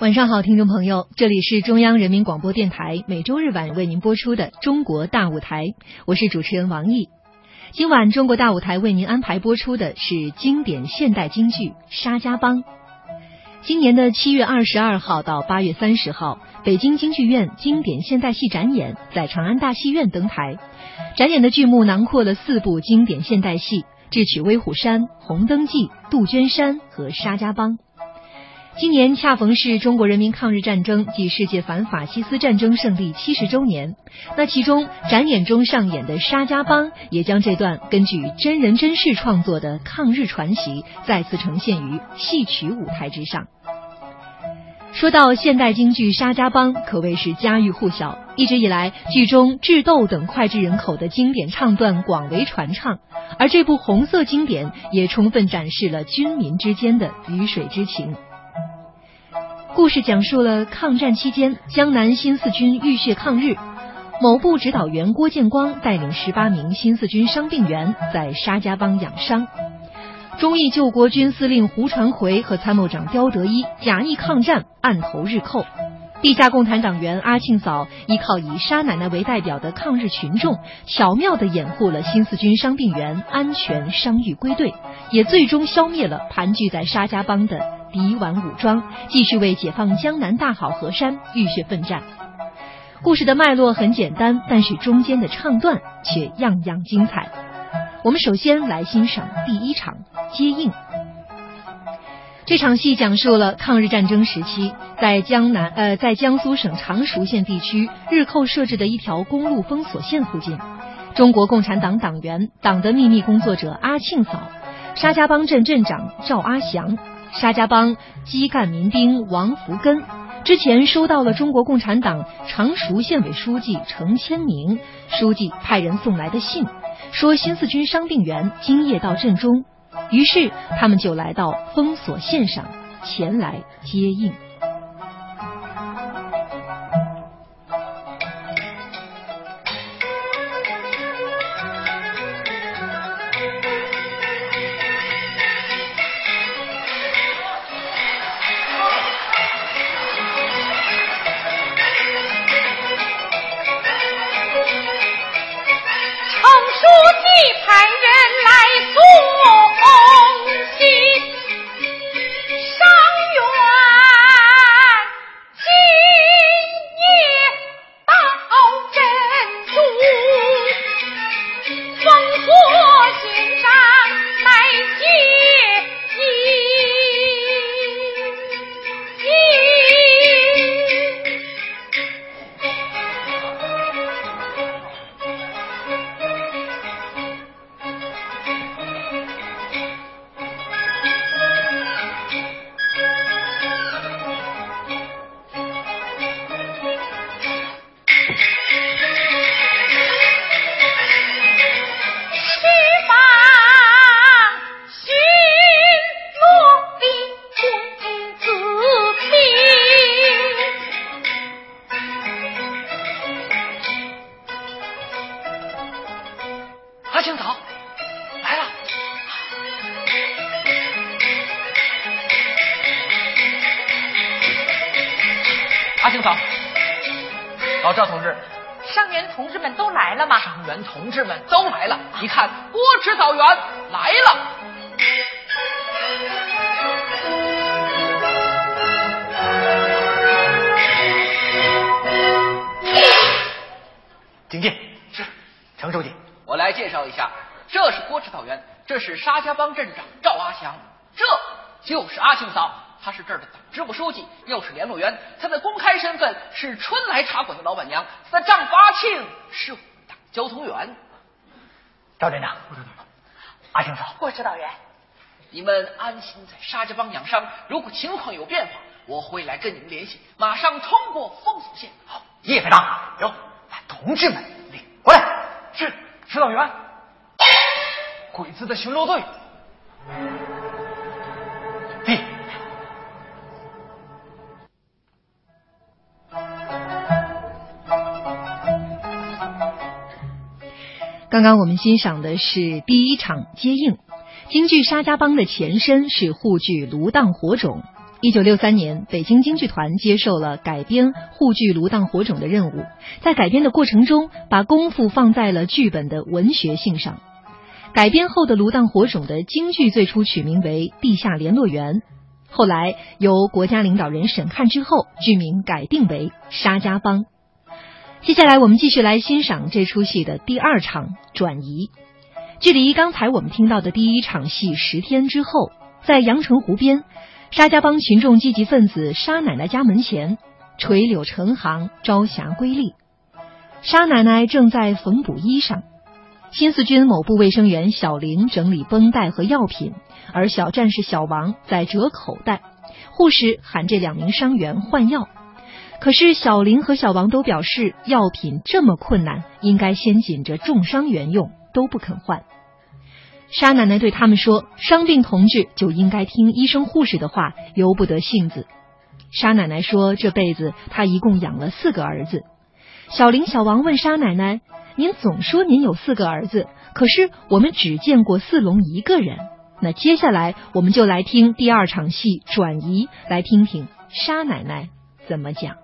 晚上好，听众朋友，这里是中央人民广播电台每周日晚为您播出的《中国大舞台》，我是主持人王毅。今晚《中国大舞台》为您安排播出的是经典现代京剧《沙家浜》。今年的七月二十二号到八月三十号，北京京剧院经典现代戏展演在长安大戏院登台。展演的剧目囊括了四部经典现代戏《智取威虎山》《红灯记》《杜鹃山》和《沙家浜》。今年恰逢是中国人民抗日战争暨世界反法西斯战争胜利七十周年，那其中展演中上演的《沙家浜》也将这段根据真人真事创作的抗日传奇再次呈现于戏曲舞台之上。说到现代京剧《沙家浜》，可谓是家喻户晓，一直以来剧中智斗等脍炙人口的经典唱段广为传唱，而这部红色经典也充分展示了军民之间的鱼水之情。故事讲述了抗战期间，江南新四军浴血抗日，某部指导员郭建光带领十八名新四军伤病员在沙家浜养伤。忠义救国军司令胡传奎和参谋长刁德一假意抗战，暗投日寇。地下共产党员阿庆嫂依靠以沙奶奶为代表的抗日群众，巧妙地掩护了新四军伤病员安全伤愈归队，也最终消灭了盘踞在沙家浜的。敌顽武装继续为解放江南大好河山浴血奋战。故事的脉络很简单，但是中间的唱段却样样精彩。我们首先来欣赏第一场接应。这场戏讲述了抗日战争时期，在江南呃，在江苏省常熟县地区日寇设置的一条公路封锁线附近，中国共产党党员、党的秘密工作者阿庆嫂，沙家浜镇镇长赵阿祥。沙家浜基干民兵王福根之前收到了中国共产党常熟县委书记程千明书记派人送来的信，说新四军伤病员今夜到镇中，于是他们就来到封锁线上前来接应。是沙家浜镇长赵阿强，这就是阿庆嫂，她是这儿的党支部书记，又是联络员，她的公开身份是春来茶馆的老板娘，她的丈夫阿庆是党交通员。赵镇长，阿庆嫂，郭指导员，你们安心在沙家浜养伤。如果情况有变化，我会来跟你们联系，马上通过封锁线。好，叶排长，有把同志们领过来。是，指导员。鬼子的巡逻队。刚刚我们欣赏的是第一场接应。京剧《沙家浜》的前身是沪剧《芦荡火种》，一九六三年，北京京剧团接受了改编沪剧《芦荡火种》的任务，在改编的过程中，把功夫放在了剧本的文学性上。改编后的《芦荡火种》的京剧最初取名为《地下联络员》，后来由国家领导人审看之后，剧名改定为《沙家浜》。接下来，我们继续来欣赏这出戏的第二场转移。距离刚才我们听到的第一场戏十天之后，在阳澄湖边。沙家浜群众积极分子沙奶奶家门前，垂柳成行，朝霞瑰丽。沙奶奶正在缝补衣裳，新四军某部卫生员小林整理绷带和药品，而小战士小王在折口袋。护士喊这两名伤员换药，可是小林和小王都表示药品这么困难，应该先紧着重伤员用，都不肯换。沙奶奶对他们说：“伤病同志就应该听医生护士的话，由不得性子。”沙奶奶说：“这辈子她一共养了四个儿子。”小林、小王问沙奶奶：“您总说您有四个儿子，可是我们只见过四龙一个人。”那接下来我们就来听第二场戏转移，来听听沙奶奶怎么讲。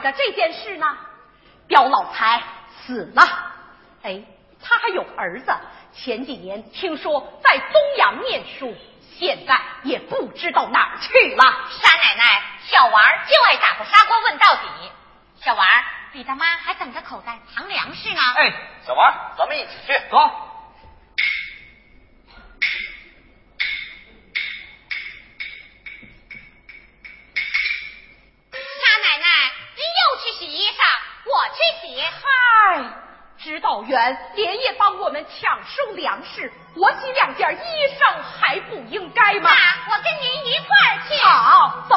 想着这件事呢？刁老财死了。哎，他还有儿子，前几年听说在东阳念书，现在也不知道哪儿去了。沙奶奶，小娃儿就爱打破砂锅问到底。小娃儿，你的妈还等着口袋藏粮食呢。哎，小娃儿，咱们一起去，走。去洗。嗨。指导员连夜帮我们抢收粮食，我洗两件衣裳还不应该吗？那我跟您一块儿去。好，走。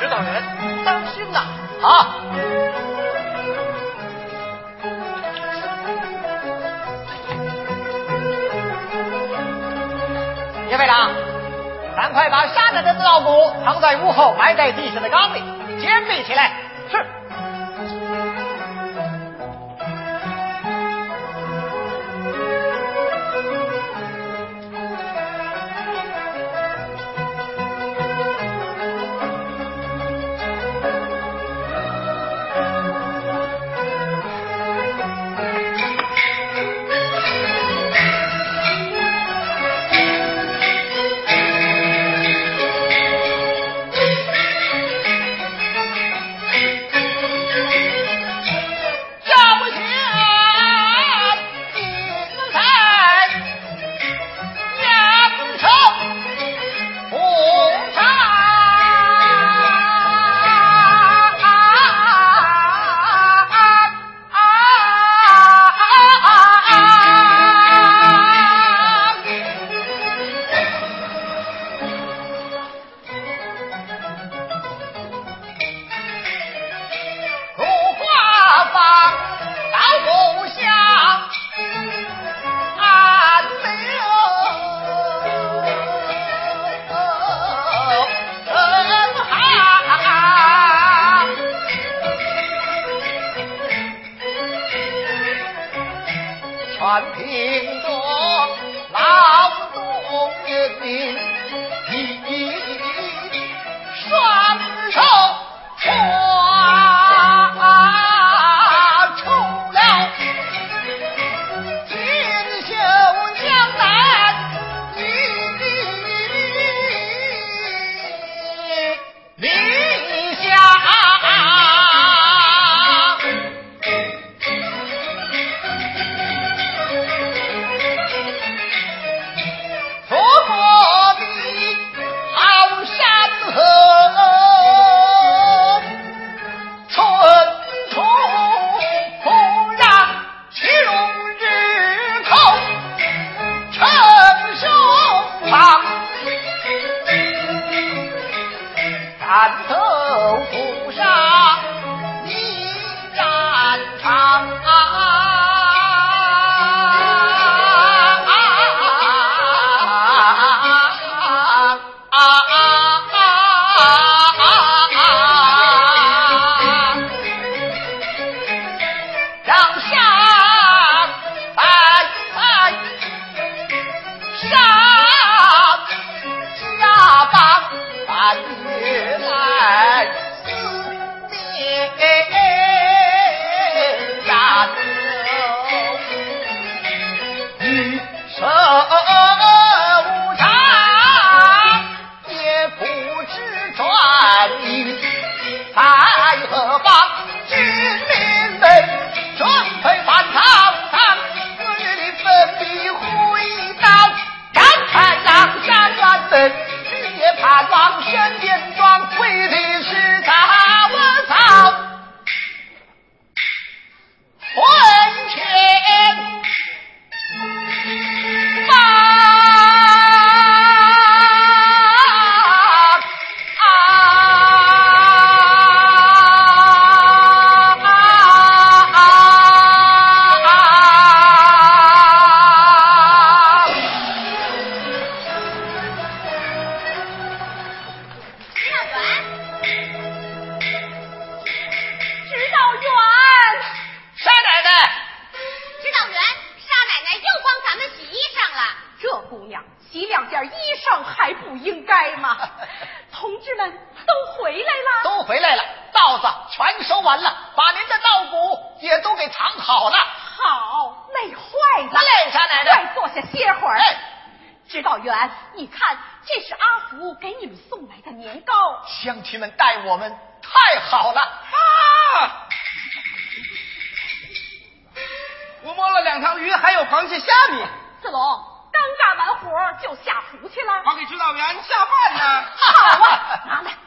指导员，当心呐！啊。叶排长，赶快把杀了的老虎藏在屋后埋在地下的缸里，坚备起来。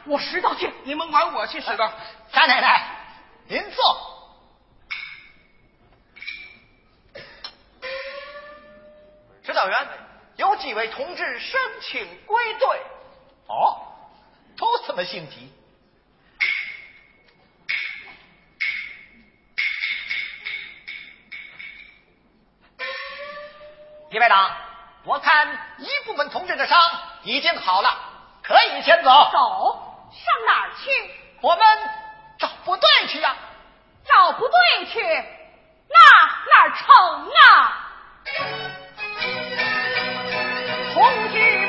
我拾到去。你们管我去拾到。贾奶奶，您坐。指导员，有几位同志申请归队。哦，都这么性急。李排长，我看一部分同志的伤已经好了，可以先走。走，上哪儿去？我们找部队去呀。找部队去，那哪成啊？同志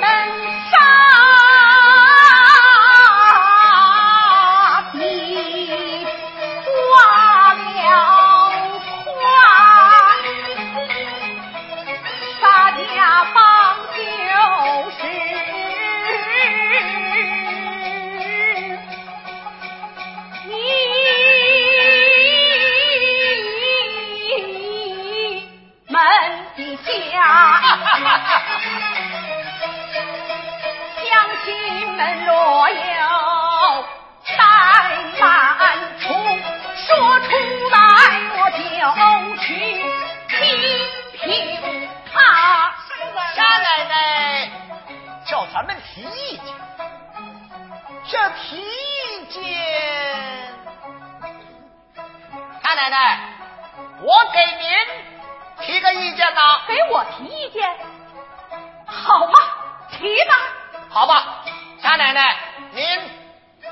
提意见，这提意见，大奶奶，我给您提个意见呐，给我提意见，好吧，提吧，好吧，大奶奶，您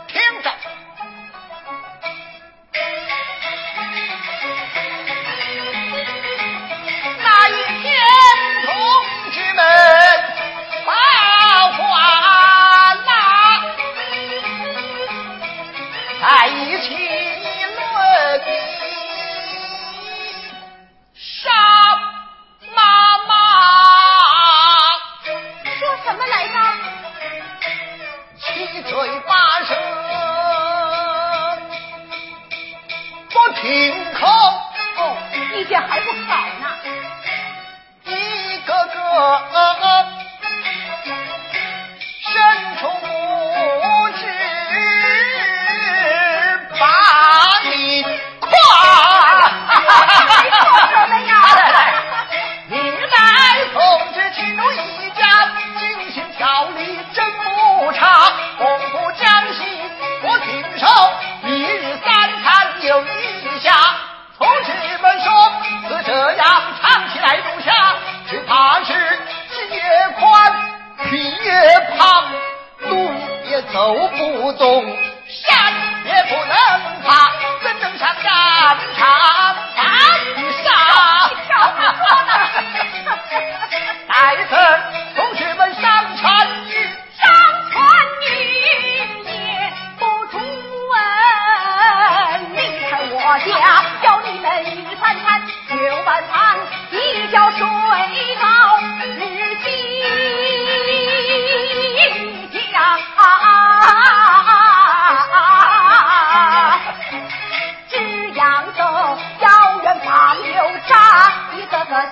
听着。老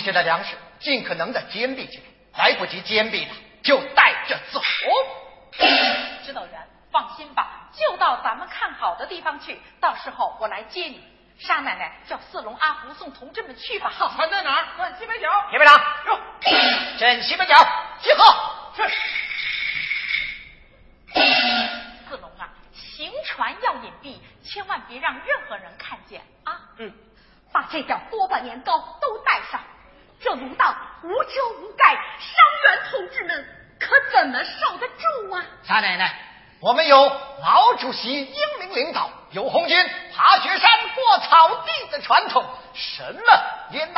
把余下的粮食尽可能的兼并起来，来不及兼并的就带着走。指导员，放心吧，就到咱们看好的地方去，到时候我来接你。沙奶奶叫四龙阿福送同志们去吧。好，船在哪儿？转西北角。铁队长，哟，镇西北角集合。是。四龙啊，行船要隐蔽，千万别让任何人看见啊。嗯。把这点锅巴年糕都带上，这芦道无遮无盖，伤员同志们可怎么受得住啊？沙奶奶，我们有毛主席英明领导，有红军爬雪山过草地的传统，什么也难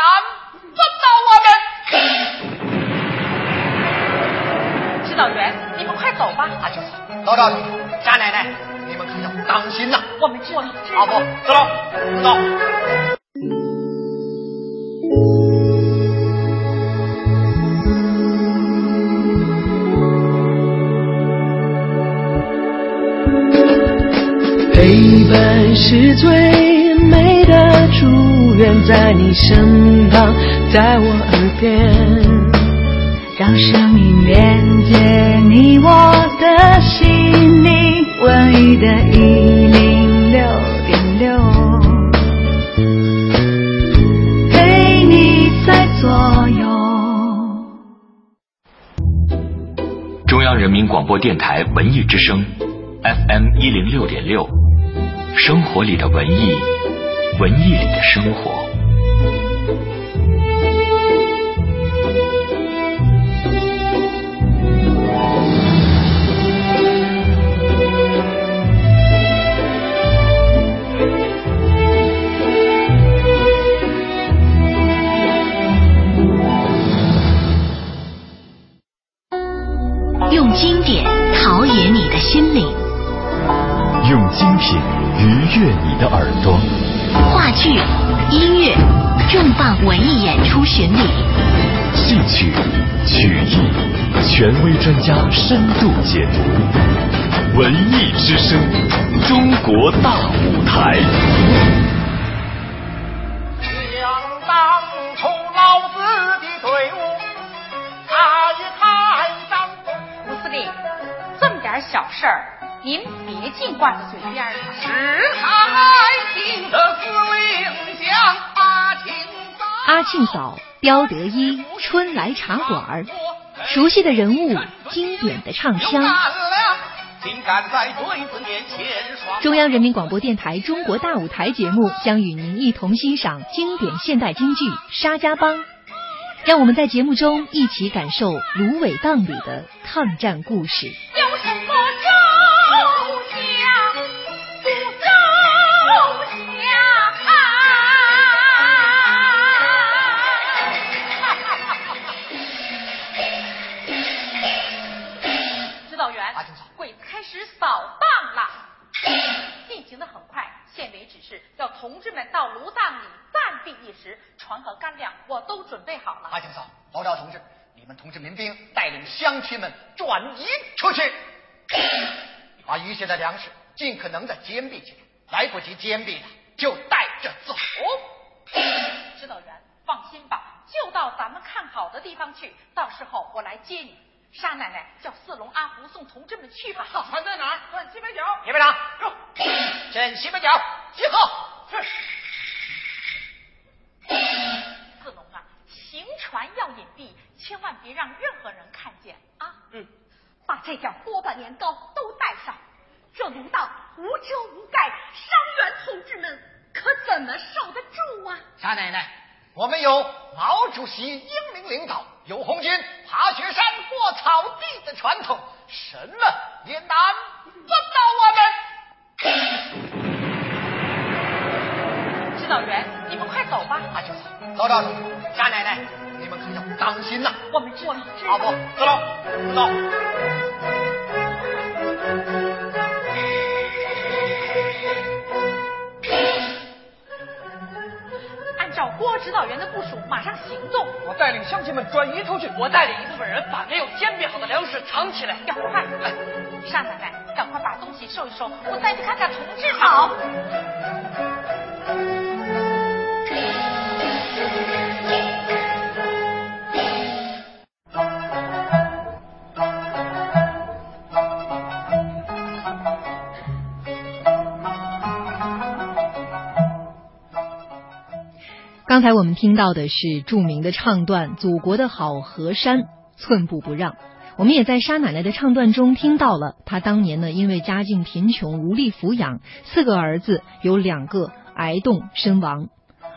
不倒我们。指导员，你们快走吧。啊，就走，老赵同志，沙奶奶，你们可要当心呐。我们知道。阿伯，走喽，走。陪伴是最美的祝愿，在你身旁，在我耳边，让声音连接你我的心灵。文艺的一零六点六，陪你在左右。中央人民广播电台文艺之声，FM 一零六点六。生活里的文艺，文艺里的生活。权威专家深度解读。文艺之声，中国大舞台。想当初老子的队伍，司令，这么点小事儿，您别净挂在嘴边儿了。是开心的司令将阿庆嫂。阿庆嫂、刁德一、春来茶馆儿，熟悉的人物，经典的唱腔。中央人民广播电台《中国大舞台》节目将与您一同欣赏经典现代京剧《沙家浜》，让我们在节目中一起感受芦苇荡里的抗战故事。有什么扫荡了，进行的很快。县委指示要同志们到芦荡里暂避一时，船和干粮我都准备好了。阿庆嫂，老赵同志，你们同志民兵带领乡亲们转移出去，把余下的粮食尽可能的兼并起来，来不及兼并的就带着走。指导员，放心吧，就到咱们看好的地方去，到时候我来接你。沙奶奶叫四龙阿福送同志们去吧。好，船在哪儿？转西北角。铁队长，走，镇西北角集合。是。四龙啊，行船要隐蔽，千万别让任何人看见啊。嗯。把这点锅巴年糕都带上，这芦荡无遮无盖，伤员同志们可怎么受得住啊？沙奶奶，我们有毛主席英明领导，有红军爬雪山过草地的传统，什么也难不倒我们。指导员，你们快走吧。阿青嫂，老赵同志，沙奶奶，你们可要当心呐。我们知道。阿伯，走走，走。照郭指导员的部署，马上行动。我带领乡亲们转移出去。我带领一部分人把没有煎饼好的粮食藏起来。要快！少奶奶，赶快把东西收一收，我再去看看同志。好。刚才我们听到的是著名的唱段《祖国的好河山，寸步不让》。我们也在沙奶奶的唱段中听到了，她当年呢因为家境贫穷无力抚养四个儿子，有两个挨冻身亡，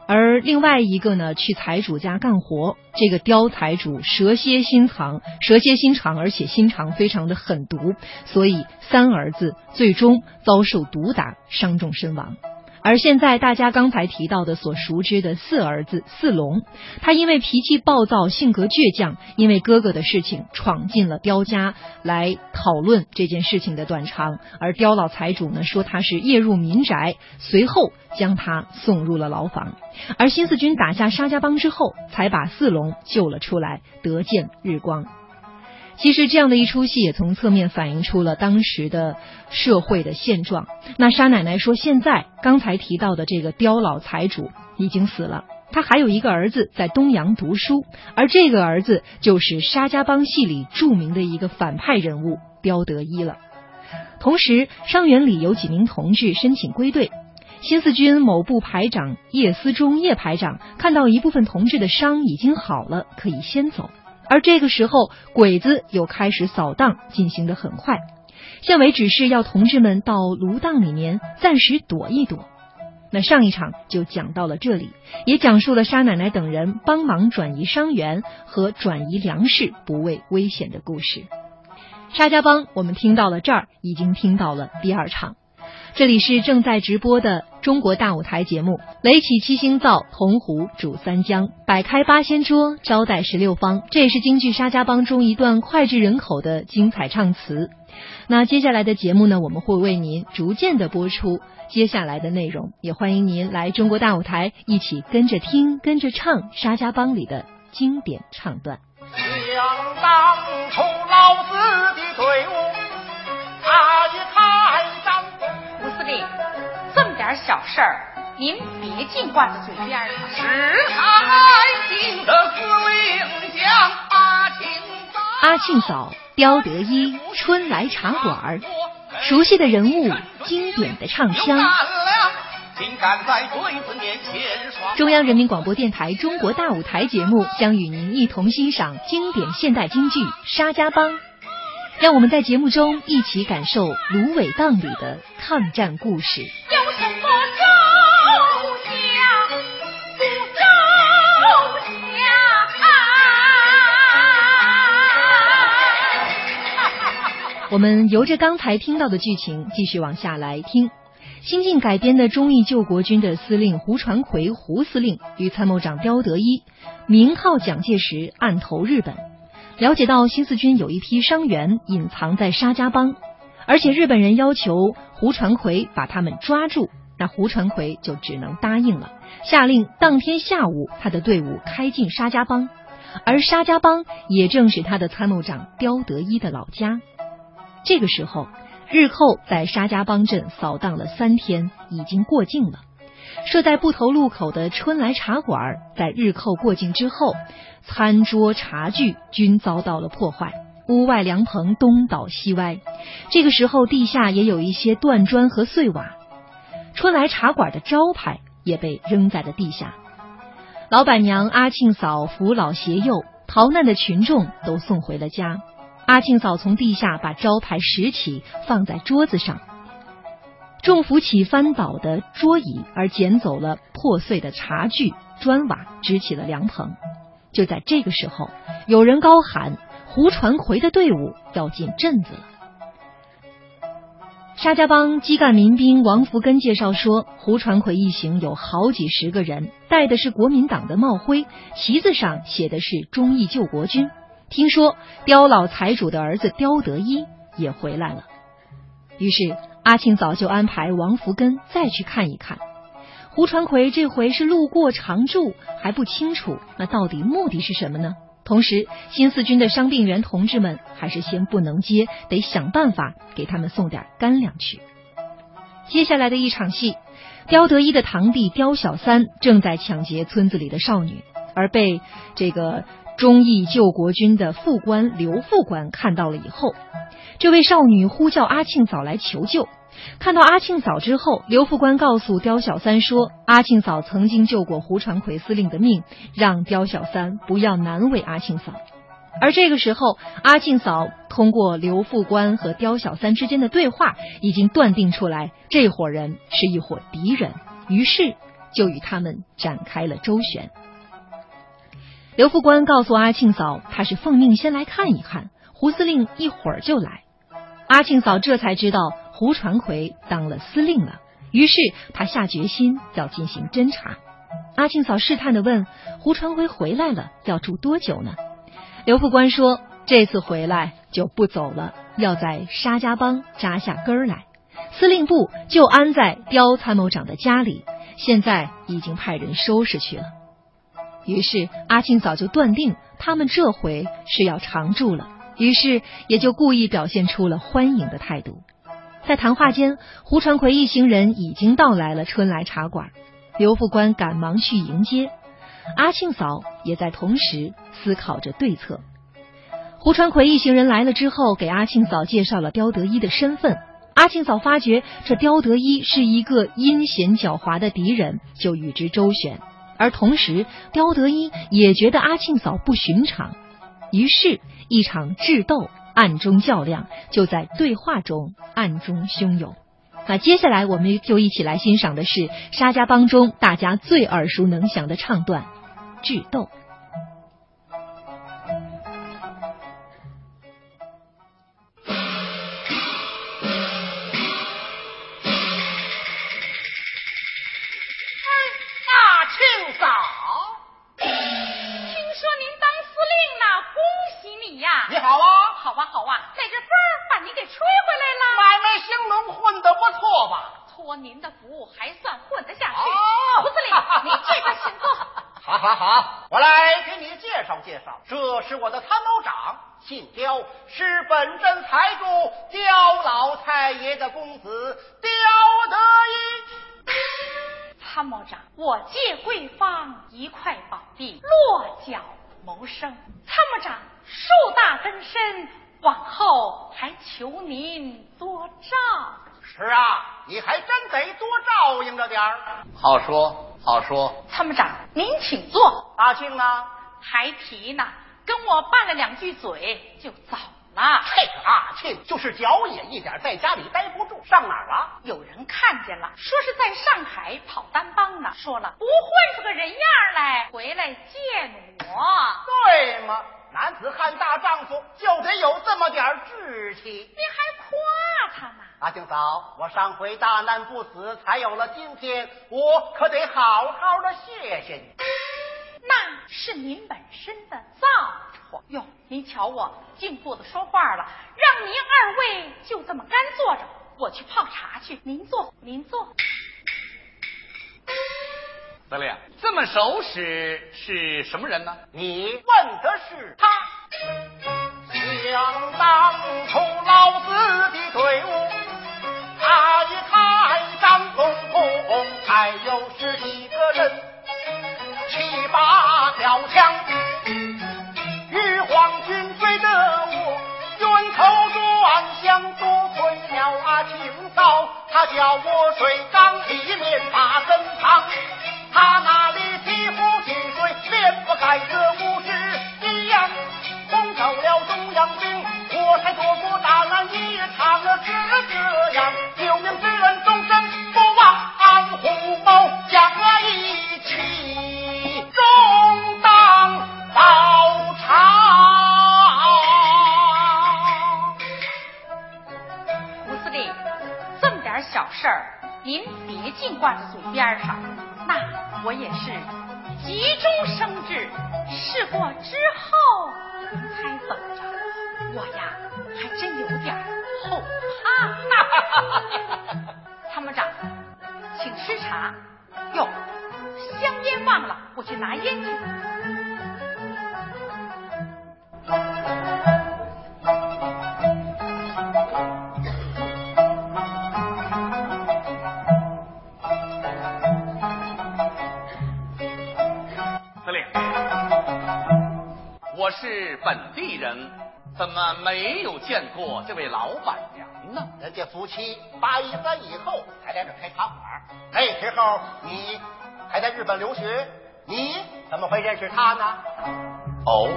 而另外一个呢去财主家干活。这个刁财主蛇蝎心肠，蛇蝎心肠，而且心肠非常的狠毒，所以三儿子最终遭受毒打，伤重身亡。而现在大家刚才提到的所熟知的四儿子四龙，他因为脾气暴躁、性格倔强，因为哥哥的事情闯进了刁家来讨论这件事情的短长。而刁老财主呢说他是夜入民宅，随后将他送入了牢房。而新四军打下沙家浜之后，才把四龙救了出来，得见日光。其实这样的一出戏也从侧面反映出了当时的社会的现状。那沙奶奶说，现在刚才提到的这个刁老财主已经死了，他还有一个儿子在东阳读书，而这个儿子就是沙家浜戏里著名的一个反派人物刁德一了。同时，伤员里有几名同志申请归队，新四军某部排长叶思忠叶排长看到一部分同志的伤已经好了，可以先走。而这个时候，鬼子又开始扫荡，进行的很快。县委指示要同志们到芦荡里面暂时躲一躲。那上一场就讲到了这里，也讲述了沙奶奶等人帮忙转移伤员和转移粮食不畏危险的故事。沙家浜，我们听到了这儿，已经听到了第二场。这里是正在直播的中国大舞台节目，垒起七星灶，铜壶煮三江，摆开八仙桌，招待十六方。这也是京剧《沙家浜》中一段脍炙人口的精彩唱词。那接下来的节目呢，我们会为您逐渐的播出接下来的内容，也欢迎您来中国大舞台一起跟着听、跟着唱《沙家浜》里的经典唱段。想当初老子的队伍，他一他。这么点小事儿，您别净挂在嘴边儿。是爱情的司令将阿庆嫂，阿庆嫂，刁德一，春来茶馆儿，熟悉的人物，经典的唱腔。中央人民广播电台《中国大舞台》节目将与您一同欣赏经典现代京剧《沙家浜》。让我们在节目中一起感受芦苇荡里的抗战故事。有什么招降不招降？我们由着刚才听到的剧情继续往下来听。新晋改编的忠义救国军的司令胡传奎胡司令与参谋长刁德一，名号蒋介石，暗投日本。了解到新四军有一批伤员隐藏在沙家浜，而且日本人要求胡传奎把他们抓住，那胡传奎就只能答应了，下令当天下午他的队伍开进沙家浜，而沙家浜也正是他的参谋长刁德一的老家。这个时候，日寇在沙家浜镇扫荡了三天，已经过境了。设在埠头路口的春来茶馆，在日寇过境之后。餐桌茶具均遭到了破坏，屋外凉棚东倒西歪。这个时候，地下也有一些断砖和碎瓦。春来茶馆的招牌也被扔在了地下。老板娘阿庆嫂扶老携幼，逃难的群众都送回了家。阿庆嫂从地下把招牌拾起，放在桌子上。众扶起翻倒的桌椅，而捡走了破碎的茶具、砖瓦，支起了凉棚。就在这个时候，有人高喊：“胡传魁的队伍要进镇子了。”沙家浜基干民兵王福根介绍说，胡传魁一行有好几十个人，戴的是国民党的帽徽，旗子上写的是忠义救国军。听说刁老财主的儿子刁德一也回来了，于是阿庆早就安排王福根再去看一看。胡传奎这回是路过常住还不清楚，那到底目的是什么呢？同时，新四军的伤病员同志们还是先不能接，得想办法给他们送点干粮去。接下来的一场戏，刁德一的堂弟刁小三正在抢劫村子里的少女，而被这个忠义救国军的副官刘副官看到了以后，这位少女呼叫阿庆嫂来求救。看到阿庆嫂之后，刘副官告诉刁小三说：“阿庆嫂曾经救过胡传魁司令的命，让刁小三不要难为阿庆嫂。”而这个时候，阿庆嫂通过刘副官和刁小三之间的对话，已经断定出来这伙人是一伙敌人，于是就与他们展开了周旋。刘副官告诉阿庆嫂，他是奉命先来看一看，胡司令一会儿就来。阿庆嫂这才知道。胡传魁当了司令了，于是他下决心要进行侦查。阿庆嫂试探的问：“胡传魁回来了，要住多久呢？”刘副官说：“这次回来就不走了，要在沙家浜扎下根儿来。司令部就安在刁参谋长的家里，现在已经派人收拾去了。”于是阿庆嫂就断定他们这回是要常住了，于是也就故意表现出了欢迎的态度。在谈话间，胡传魁一行人已经到来了春来茶馆。刘副官赶忙去迎接，阿庆嫂也在同时思考着对策。胡传魁一行人来了之后，给阿庆嫂介绍了刁德一的身份。阿庆嫂发觉这刁德一是一个阴险狡猾的敌人，就与之周旋。而同时，刁德一也觉得阿庆嫂不寻常，于是，一场智斗。暗中较量，就在对话中暗中汹涌。那接下来，我们就一起来欣赏的是沙家浜中大家最耳熟能详的唱段《智斗》。法好，我来给你介绍介绍，这是我的参谋长，姓刁，是本镇财主刁老太爷的公子刁德一。参谋长，我借贵方一块宝地，落脚谋生。参谋长，树大根深，往后还求您多照。是啊，你还真得多照应着点儿。好说，参谋长您请坐。阿庆呢？还提呢，跟我拌了两句嘴就走了。这个阿庆就是脚野一点，在家里待不住，上哪儿了？有人看见了，说是在上海跑单帮呢。说了不混出个人样来，回来见我。对吗？男子汉大丈夫就得有这么点志气。你还夸他呢？阿静嫂，我上回大难不死，才有了今天，我可得好好的谢谢你。那是您本身的造化哟。您瞧我净顾着说话了，让您二位就这么干坐着，我去泡茶去。您坐，您坐。司令，这么熟识是什么人呢？你问的是他。想当初老子的队伍。他一开张公公，还有十几个人，七八条枪，与皇军追着我，口转向，多亏了阿青嫂，他叫我水缸里面把身藏，他那里提壶提水，便不该这故事一样，轰走了中央兵，我才躲过大难一场是这样。救命之恩，终身不忘。安虎谋，将我一起终当报偿。小事儿，您别净挂在嘴边上。那我也是急中生智，试过之后才怎么着？我呀，还真有点后怕。参谋长，请吃茶。哟，香烟忘了，我去拿烟去。我是本地人，怎么没有见过这位老板娘呢？人家夫妻八一三以后才在这开茶馆，那时候你还在日本留学，你怎么会认识她呢？哦，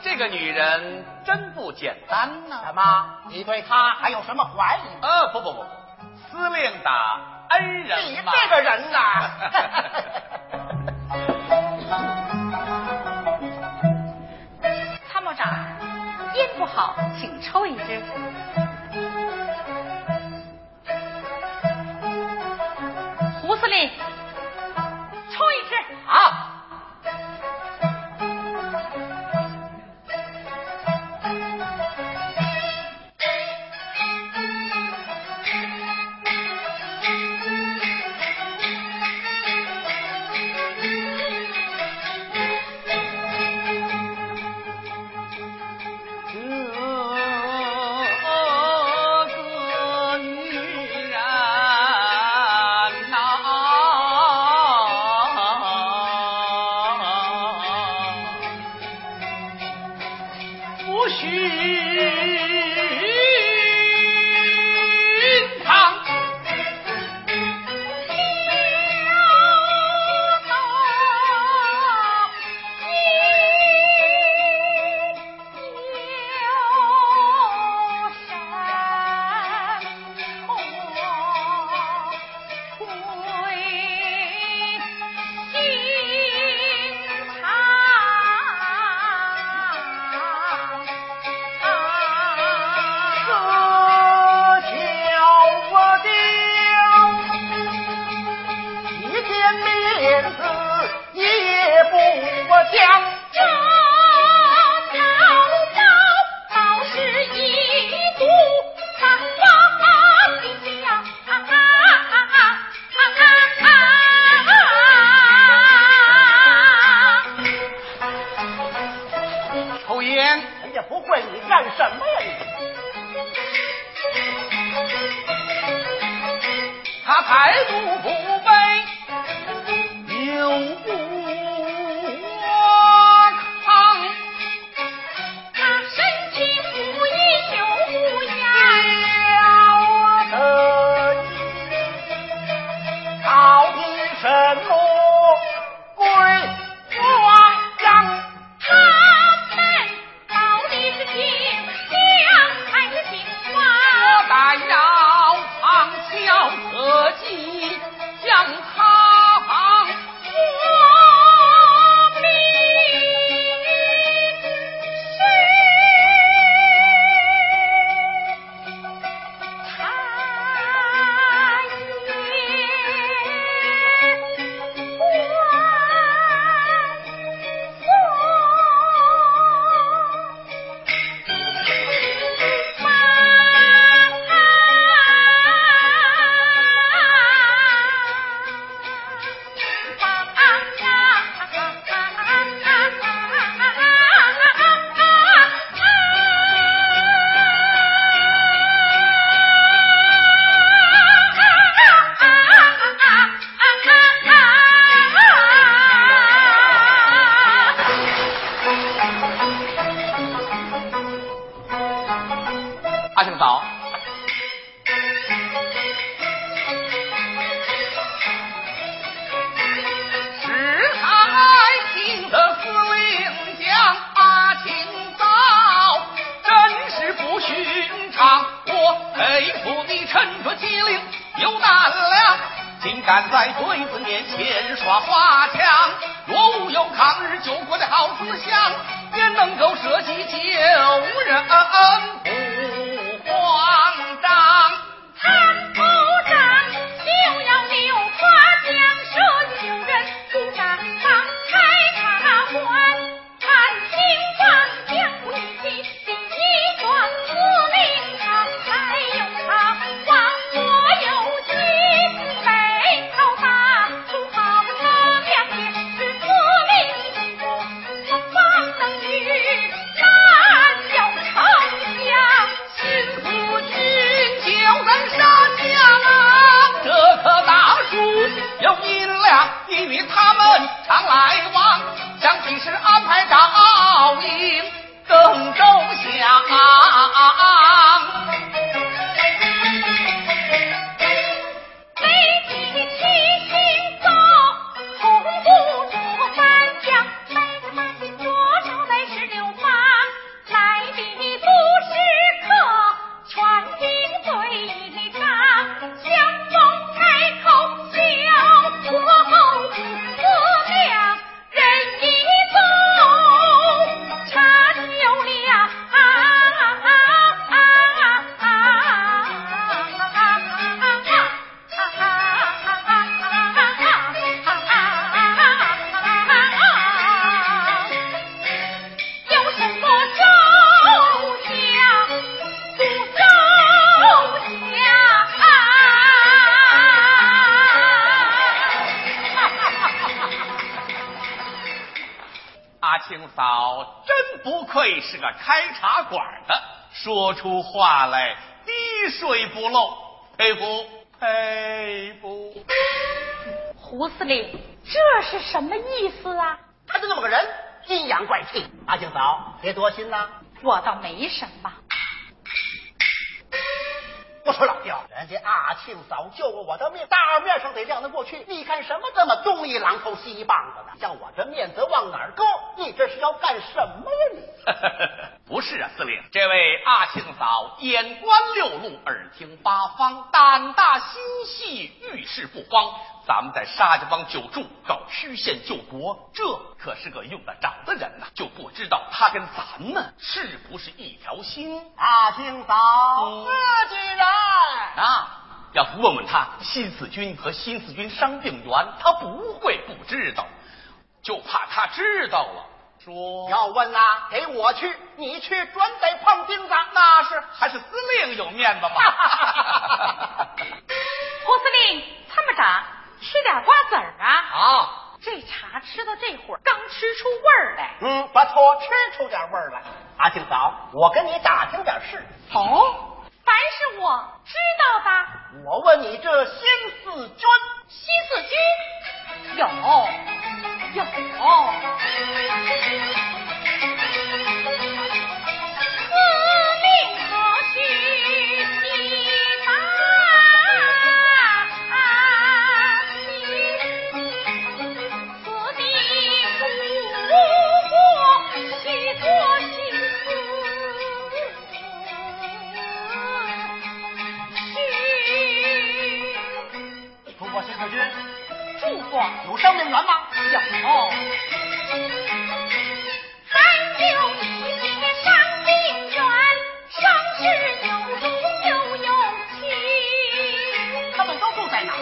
这个女人真不简单呐、怎么，你对她还有什么怀疑？呃，不不不，司令的恩人你。这个人呐！好，请抽一支。咱们在沙家浜久住，搞曲线救国，这可是个用得着的人呐！就不知道他跟咱们是不是一条心？阿庆嫂自己人啊！要不问问他新四军和新四军伤病员，他不会不知道，就怕他知道了，说要问呐，给我去，你去准得碰钉子，那是还是司令有面子嘛？吃点瓜子儿啊！好，这茶吃到这会儿，刚吃出味儿来。嗯，不错，吃出点味儿来。阿庆嫂，我跟你打听点事。哦，凡是我知道的。我问你，这新四军，新四军有有。有军住过有伤病员吗？有。一伤员，伤重又有。他们都住在哪儿？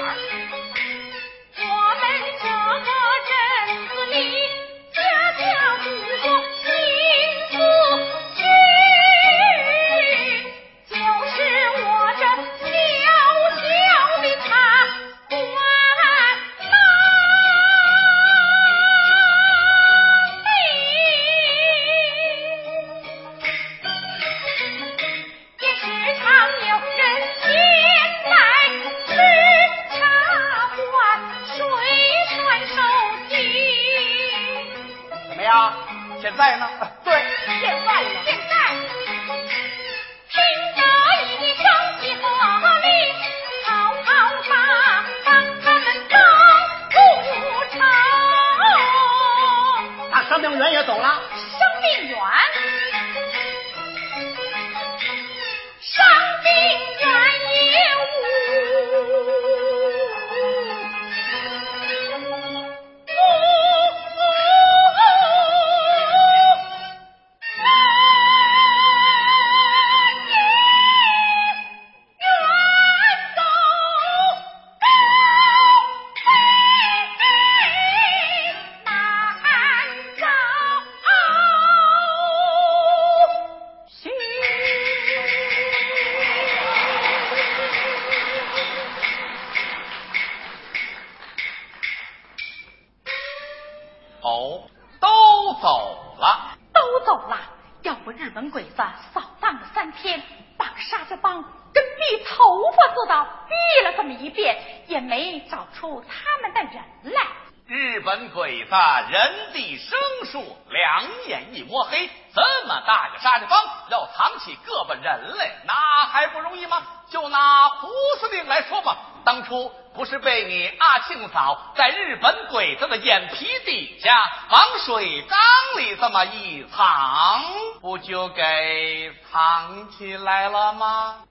人类，那还不容易吗？就拿胡司令来说吧，当初不是被你阿庆嫂在日本鬼子的眼皮底下往水缸里这么一藏，不就给藏起来了吗？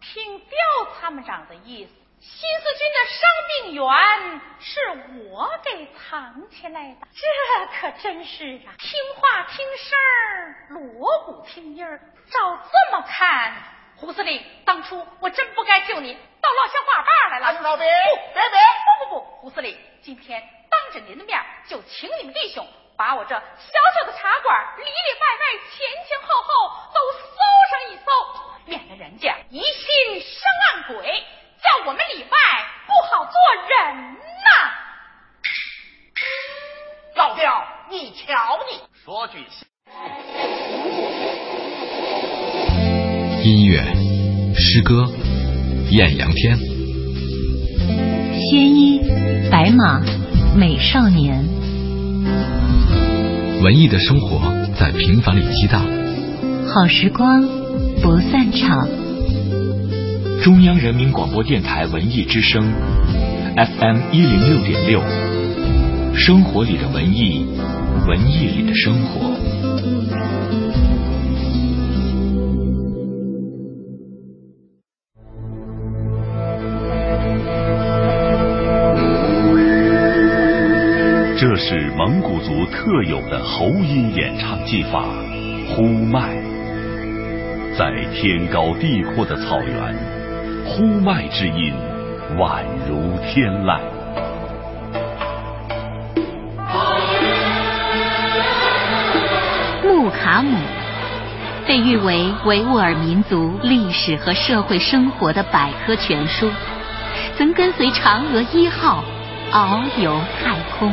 听刁参谋长的意思。新四军的伤病员是我给藏起来的，这可真是啊！听话听声儿，锣鼓听音儿。照这么看，胡司令，当初我真不该救你，倒落下话把来了。老兵，别别别！不不不，胡司令，今天当着您的面，就请你们弟兄把我这小小的茶馆里里外外、前前后后都搜上一搜，免得人家疑心生暗鬼。叫我们里外不好做人呐！老刁，你瞧你，说句音乐、诗歌、艳阳天，鲜衣、白马、美少年，文艺的生活在平凡里激荡，好时光不散场。中央人民广播电台文艺之声，FM 一零六点六，生活里的文艺，文艺里的生活。这是蒙古族特有的喉音演唱技法——呼麦，在天高地阔的草原。呼麦之音，宛如天籁。穆卡姆被誉为维吾尔民族历史和社会生活的百科全书，曾跟随嫦娥一号遨游太空。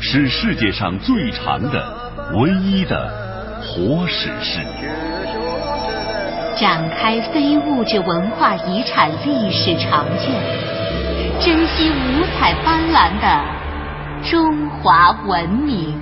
是世界上最长的、唯一的活史诗，展开非物质文化遗产历史长卷，珍惜五彩斑斓的中华文明。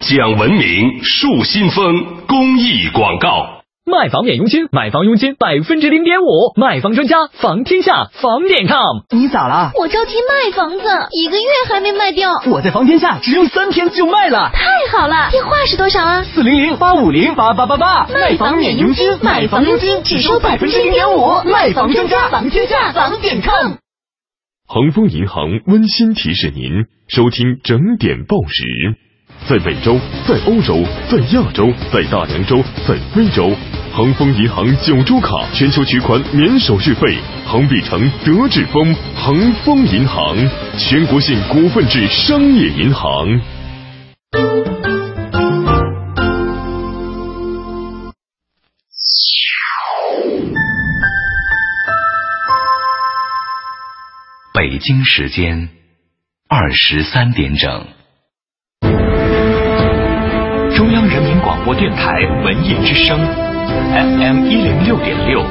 讲文明树新风公益广告。卖房免佣金，买房佣金百分之零点五，卖房专家房天下房点 com。你咋了？我着急卖房子，一个月还没卖掉。我在房天下只用三天就卖了，太好了！电话是多少啊？四零零八五零八八八八。卖房免佣金，买房佣金只收百分之零点五，卖房专家房天下房点 com。恒丰银行温馨提示您收听整点报时，在美洲，在欧洲，在亚洲，在大洋洲，在非洲。恒丰银行九州卡全球取款免手续费，恒必城、德智丰、恒丰银行，全国性股份制商业银行。北京时间二十三点整，中央人民广播电台文艺之声。FM 一零六点六，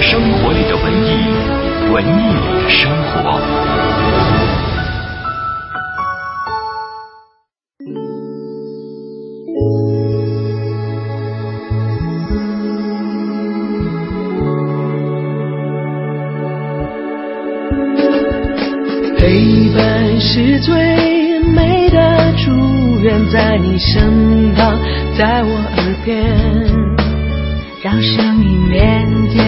生活里的文艺，文艺里的生活。陪伴是最美的祝愿，在你身旁，在我耳边。让声音连接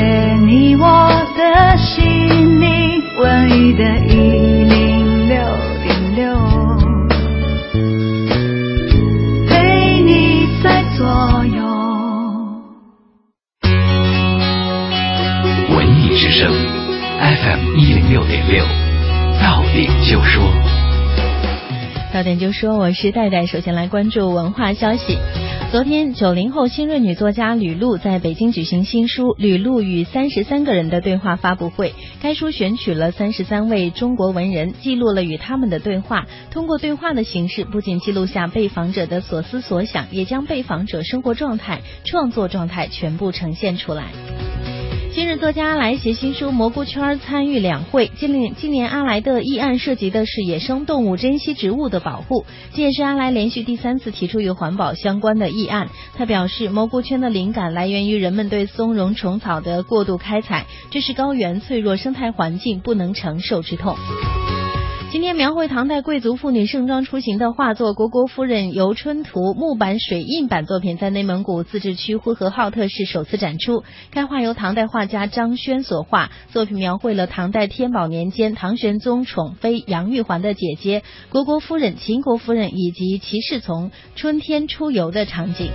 你我的心灵，文艺的106.6，陪你在左右。文艺之声 FM 一零六点六，到点就说。到点就说，我是戴戴，首先来关注文化消息。昨天，九零后新锐女作家吕璐在北京举行新书《吕璐与三十三个人的对话》发布会。该书选取了三十三位中国文人，记录了与他们的对话。通过对话的形式，不仅记录下被访者的所思所想，也将被访者生活状态、创作状态全部呈现出来。今日作家阿来携新书《蘑菇圈》参与两会。今年今年阿来的议案涉及的是野生动物珍稀植物的保护，这也是阿来连续第三次提出与环保相关的议案。他表示，蘑菇圈的灵感来源于人们对松茸虫草的过度开采，这是高原脆弱生态环境不能承受之痛。今天描绘唐代贵族妇女盛装出行的画作《虢国夫人游春图》木版水印版作品在内蒙古自治区呼和浩特市首次展出。该画由唐代画家张轩所画，作品描绘了唐代天宝年间唐玄宗宠妃杨玉环的姐姐虢国夫人、秦国夫人以及其侍从春天出游的场景。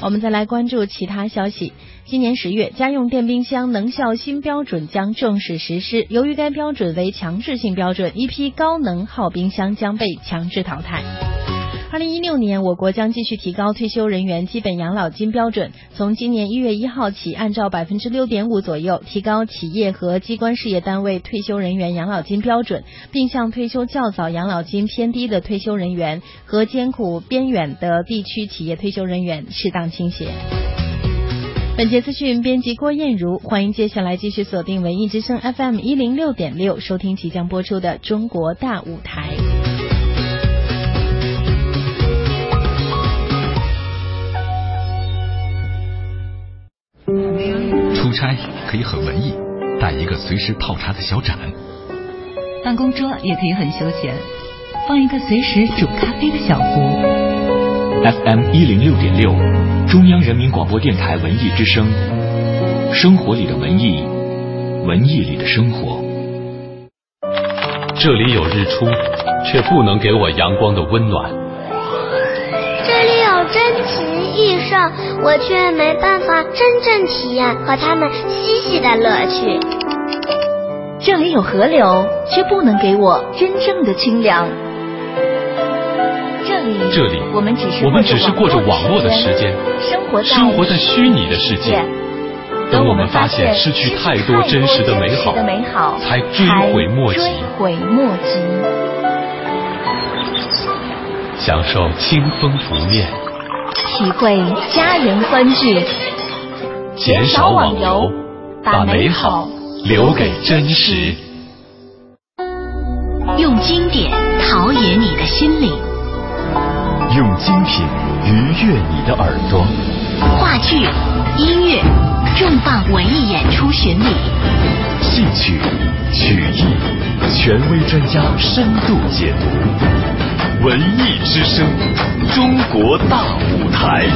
我们再来关注其他消息。今年十月，家用电冰箱能效新标准将正式实施。由于该标准为强制性标准，一批高能耗冰箱将被强制淘汰。二零一六年，我国将继续提高退休人员基本养老金标准，从今年一月一号起，按照百分之六点五左右提高企业和机关事业单位退休人员养老金标准，并向退休较早、养老金偏低的退休人员和艰苦边远的地区企业退休人员适当倾斜。本节资讯编辑郭艳茹，欢迎接下来继续锁定文艺之声 FM 一零六点六，收听即将播出的《中国大舞台》。出差可以很文艺，带一个随时泡茶的小盏；办公桌也可以很休闲，放一个随时煮咖啡的小壶。FM 一零六点六，中央人民广播电台文艺之声，生活里的文艺，文艺里的生活。这里有日出，却不能给我阳光的温暖。真情艺兽，我却没办法真正体验和他们嬉戏的乐趣。这里有河流，却不能给我真正的清凉。这里，这里，我们只是我们只是过着网络的时间，生活在生活在虚拟的世界。等我们发现失去太多真实的美好，才追悔莫及。追悔莫及。享受清风拂面，体会家人欢聚，减少网游，把美好留给真实。用经典陶冶你的心灵，用精品愉悦你的耳朵。话剧、音乐、重磅文艺演出巡礼，戏曲、曲艺，权威专家深度解读。文艺之声，中国大舞台。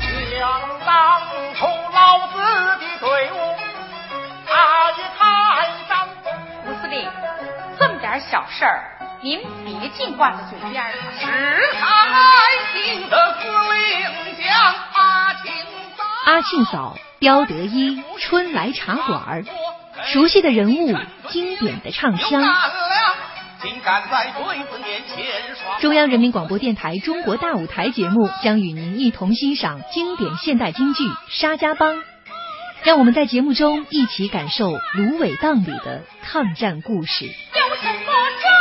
想当初老子的队伍，他一开张。吴司令，这么点小事儿，您别净挂在嘴边儿。是开心的司令将阿庆嫂。阿庆嫂、标德一、春来茶馆，熟悉的人物，经典的唱腔。竟敢在鬼子面前耍。中央人民广播电台《中国大舞台》节目将与您一同欣赏经典现代京剧《沙家浜》，让我们在节目中一起感受芦苇荡里的抗战故事。有什么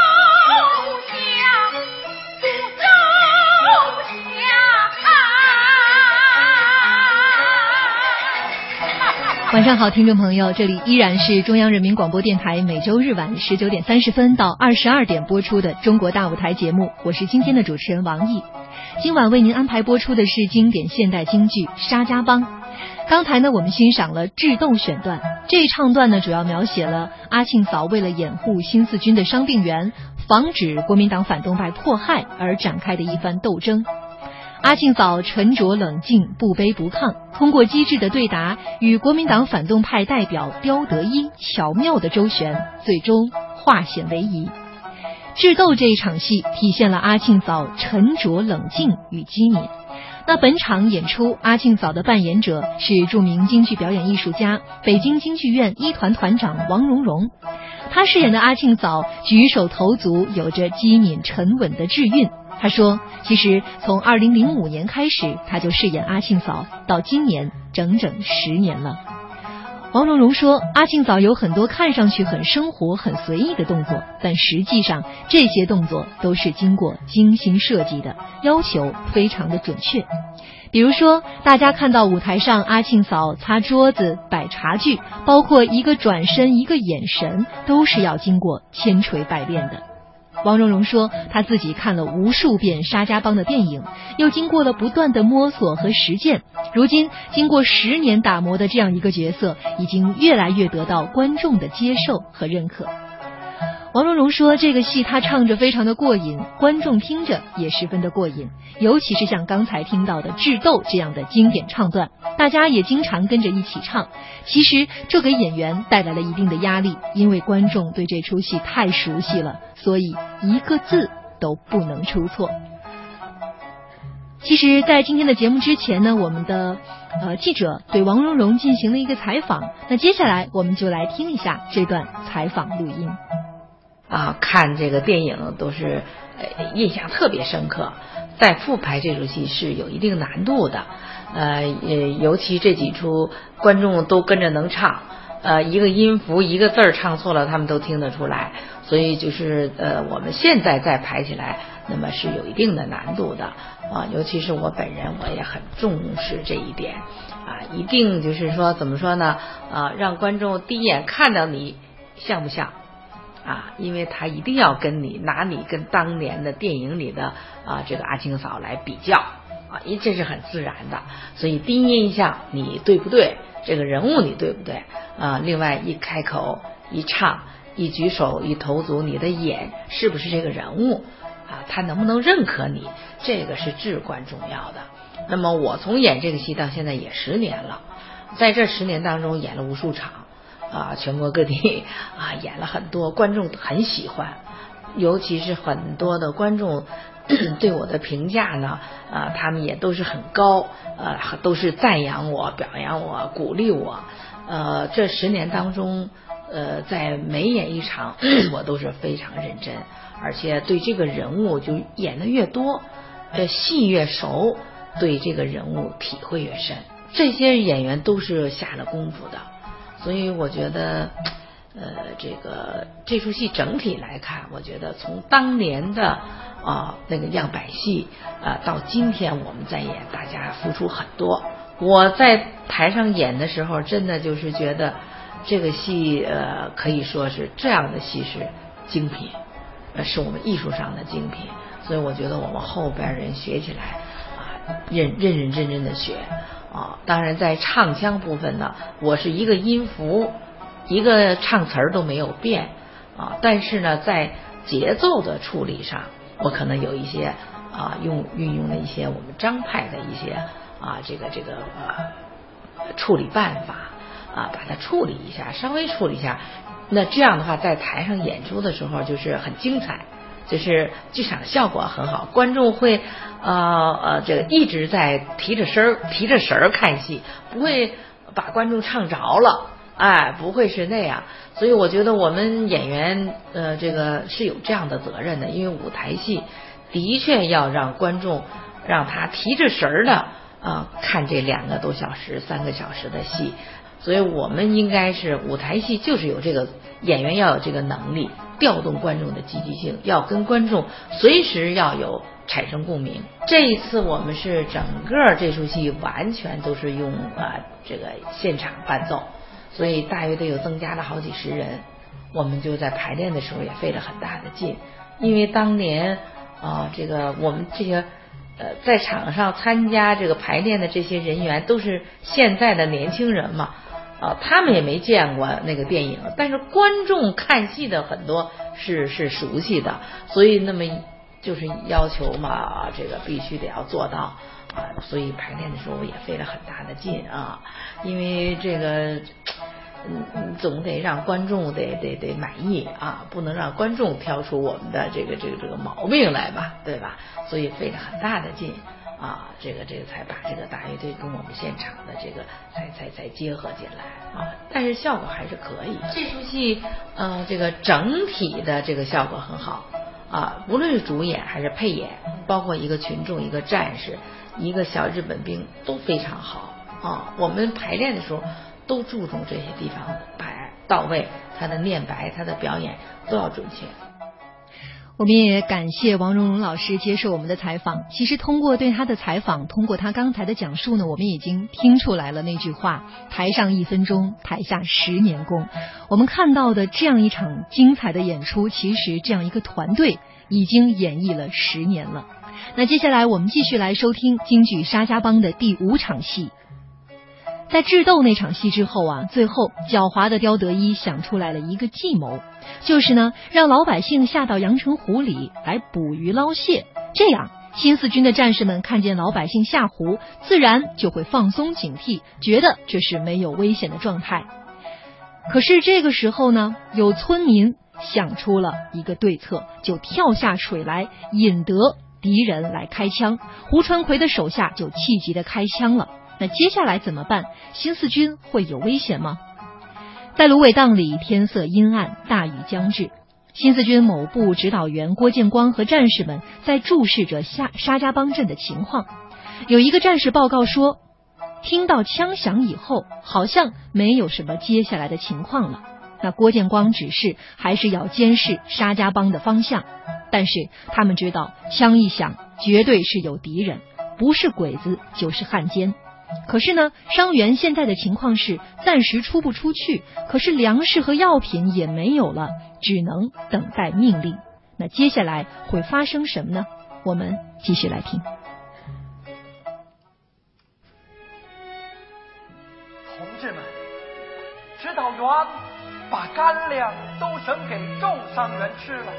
晚上好，听众朋友，这里依然是中央人民广播电台每周日晚十九点三十分到二十二点播出的《中国大舞台》节目，我是今天的主持人王毅。今晚为您安排播出的是经典现代京剧《沙家浜》。刚才呢，我们欣赏了智斗选段，这一唱段呢，主要描写了阿庆嫂为了掩护新四军的伤病员，防止国民党反动派迫害而展开的一番斗争。阿庆嫂沉着冷静，不卑不亢，通过机智的对答与国民党反动派代表刁德一巧妙的周旋，最终化险为夷。智斗这一场戏体现了阿庆嫂沉着冷静与机敏。那本场演出，阿庆嫂的扮演者是著名京剧表演艺术家、北京京剧院一团团长王蓉蓉。她饰演的阿庆嫂举手投足有着机敏沉稳的智韵。他说：“其实从二零零五年开始，他就饰演阿庆嫂，到今年整整十年了。”王蓉蓉说：“阿庆嫂有很多看上去很生活、很随意的动作，但实际上这些动作都是经过精心设计的，要求非常的准确。比如说，大家看到舞台上阿庆嫂擦桌子、摆茶具，包括一个转身、一个眼神，都是要经过千锤百炼的。”王蓉蓉说：“她自己看了无数遍沙家浜的电影，又经过了不断的摸索和实践，如今经过十年打磨的这样一个角色，已经越来越得到观众的接受和认可。”王蓉蓉说：“这个戏她唱着非常的过瘾，观众听着也十分的过瘾。尤其是像刚才听到的《智斗》这样的经典唱段，大家也经常跟着一起唱。其实这给演员带来了一定的压力，因为观众对这出戏太熟悉了，所以一个字都不能出错。其实，在今天的节目之前呢，我们的呃记者对王蓉蓉进行了一个采访。那接下来我们就来听一下这段采访录音。”啊，看这个电影都是呃印象特别深刻。再复排这出戏是有一定难度的，呃，尤其这几出观众都跟着能唱，呃，一个音符一个字儿唱错了，他们都听得出来。所以就是呃，我们现在再排起来，那么是有一定的难度的啊。尤其是我本人，我也很重视这一点啊，一定就是说怎么说呢？啊，让观众第一眼看到你像不像？啊，因为他一定要跟你拿你跟当年的电影里的啊这个阿青嫂来比较啊，因这是很自然的，所以第一印象你对不对？这个人物你对不对？啊，另外一开口一唱一举手一投足，你的眼是不是这个人物啊？他能不能认可你？这个是至关重要的。那么我从演这个戏到现在也十年了，在这十年当中演了无数场。啊，全国各地啊演了很多，观众很喜欢，尤其是很多的观众 对我的评价呢，啊，他们也都是很高，呃，都是赞扬我、表扬我、鼓励我。呃，这十年当中，呃，在每演一场，我都是非常认真，而且对这个人物就演的越多，这戏越熟，对这个人物体会越深。这些演员都是下了功夫的。所以我觉得，呃，这个这出戏整体来看，我觉得从当年的啊那个样板戏啊，到今天我们在演，大家付出很多。我在台上演的时候，真的就是觉得这个戏呃可以说是这样的戏是精品，呃是我们艺术上的精品。所以我觉得我们后边人学起来啊，认认认真真的学。啊，当然在唱腔部分呢，我是一个音符，一个唱词儿都没有变啊。但是呢，在节奏的处理上，我可能有一些啊，用运用了一些我们张派的一些啊，这个这个呃处理办法啊，把它处理一下，稍微处理一下。那这样的话，在台上演出的时候就是很精彩。就是剧场效果很好，观众会呃呃这个一直在提着声儿提着神儿看戏，不会把观众唱着了，哎，不会是那样。所以我觉得我们演员呃这个是有这样的责任的，因为舞台戏的确要让观众让他提着神儿的啊看这两个多小时、三个小时的戏。所以我们应该是舞台戏就是有这个演员要有这个能力。调动观众的积极性，要跟观众随时要有产生共鸣。这一次我们是整个这出戏完全都是用啊这个现场伴奏，所以大约得有增加了好几十人。我们就在排练的时候也费了很大的劲，因为当年啊这个我们这些呃在场上参加这个排练的这些人员都是现在的年轻人嘛。啊，他们也没见过那个电影，但是观众看戏的很多是是熟悉的，所以那么就是要求嘛，这个必须得要做到啊，所以排练的时候也费了很大的劲啊，因为这个嗯总得让观众得得得满意啊，不能让观众挑出我们的这个这个这个毛病来吧，对吧？所以费了很大的劲啊，这个这个才把这个大乐队跟我们现场的这个才才才结合进来啊，但是效果还是可以。这出戏呃，这个整体的这个效果很好啊，无论是主演还是配演，包括一个群众、一个战士、一个小日本兵都非常好啊。我们排练的时候都注重这些地方排到位，他的念白、他的表演都要准确。我们也感谢王蓉蓉老师接受我们的采访。其实通过对他的采访，通过他刚才的讲述呢，我们已经听出来了那句话：台上一分钟，台下十年功。我们看到的这样一场精彩的演出，其实这样一个团队已经演绎了十年了。那接下来我们继续来收听京剧《沙家浜》的第五场戏。在智斗那场戏之后啊，最后狡猾的刁德一想出来了一个计谋，就是呢，让老百姓下到阳澄湖里来捕鱼捞蟹，这样新四军的战士们看见老百姓下湖，自然就会放松警惕，觉得这是没有危险的状态。可是这个时候呢，有村民想出了一个对策，就跳下水来引得敌人来开枪，胡传魁的手下就气急的开枪了。那接下来怎么办？新四军会有危险吗？在芦苇荡里，天色阴暗，大雨将至。新四军某部指导员郭建光和战士们在注视着沙沙家浜镇的情况。有一个战士报告说，听到枪响以后，好像没有什么接下来的情况了。那郭建光指示还是要监视沙家浜的方向，但是他们知道，枪一响，绝对是有敌人，不是鬼子就是汉奸。可是呢，伤员现在的情况是暂时出不出去，可是粮食和药品也没有了，只能等待命令。那接下来会发生什么呢？我们继续来听。同志们，指导员把干粮都剩给重伤员吃了，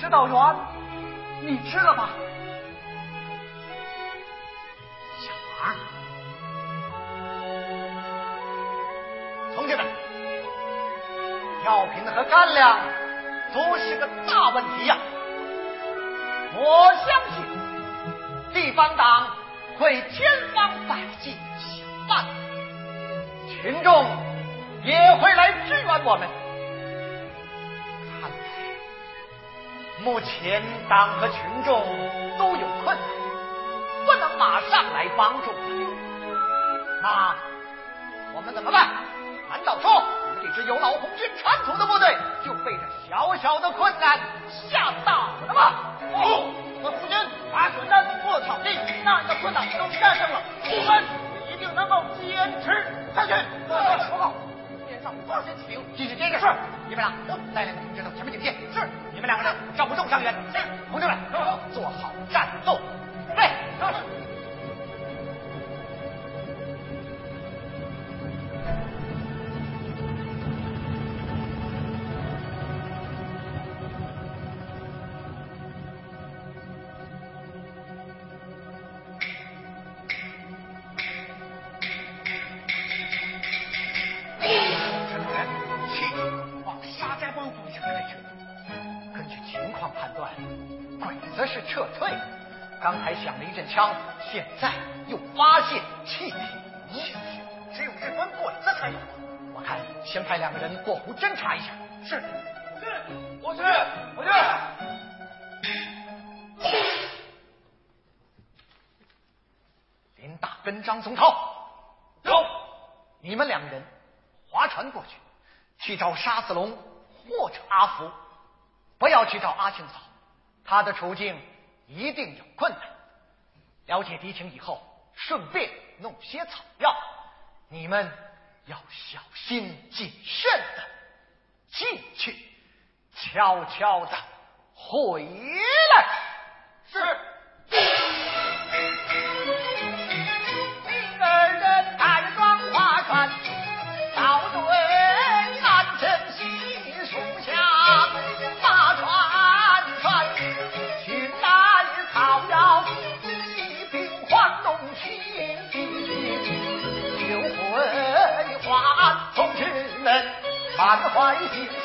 指导员，你吃了吧。同志们，药品和干粮都是个大问题呀！我相信地方党会千方百计想办法，群众也会来支援我们。看来目前党和群众都有困难，不能马上来帮助我们。那我们怎么办？难道说我们这支有老红军传统的部队就被这小小的困难吓倒了吗？不，我红军打水战过草地，那样的困难都战胜了，我们一定能够坚持下去。报告，面上多少人起兵？继续接着。是，你们俩带领同志到前面警戒。是，你们两个人照顾重伤员。是，同志们，做好战斗准。备。才响了一阵枪，现在又发现气体，气体只有日本鬼子才有。我看先派两个人过湖侦查一下。是，是，我去，我去。林大跟张松涛，走，你们两个人划船过去，去找沙子龙或者阿福，不要去找阿庆嫂，他的处境。一定有困难。了解敌情以后，顺便弄些草药。你们要小心谨慎的进去，悄悄的回来。是。满怀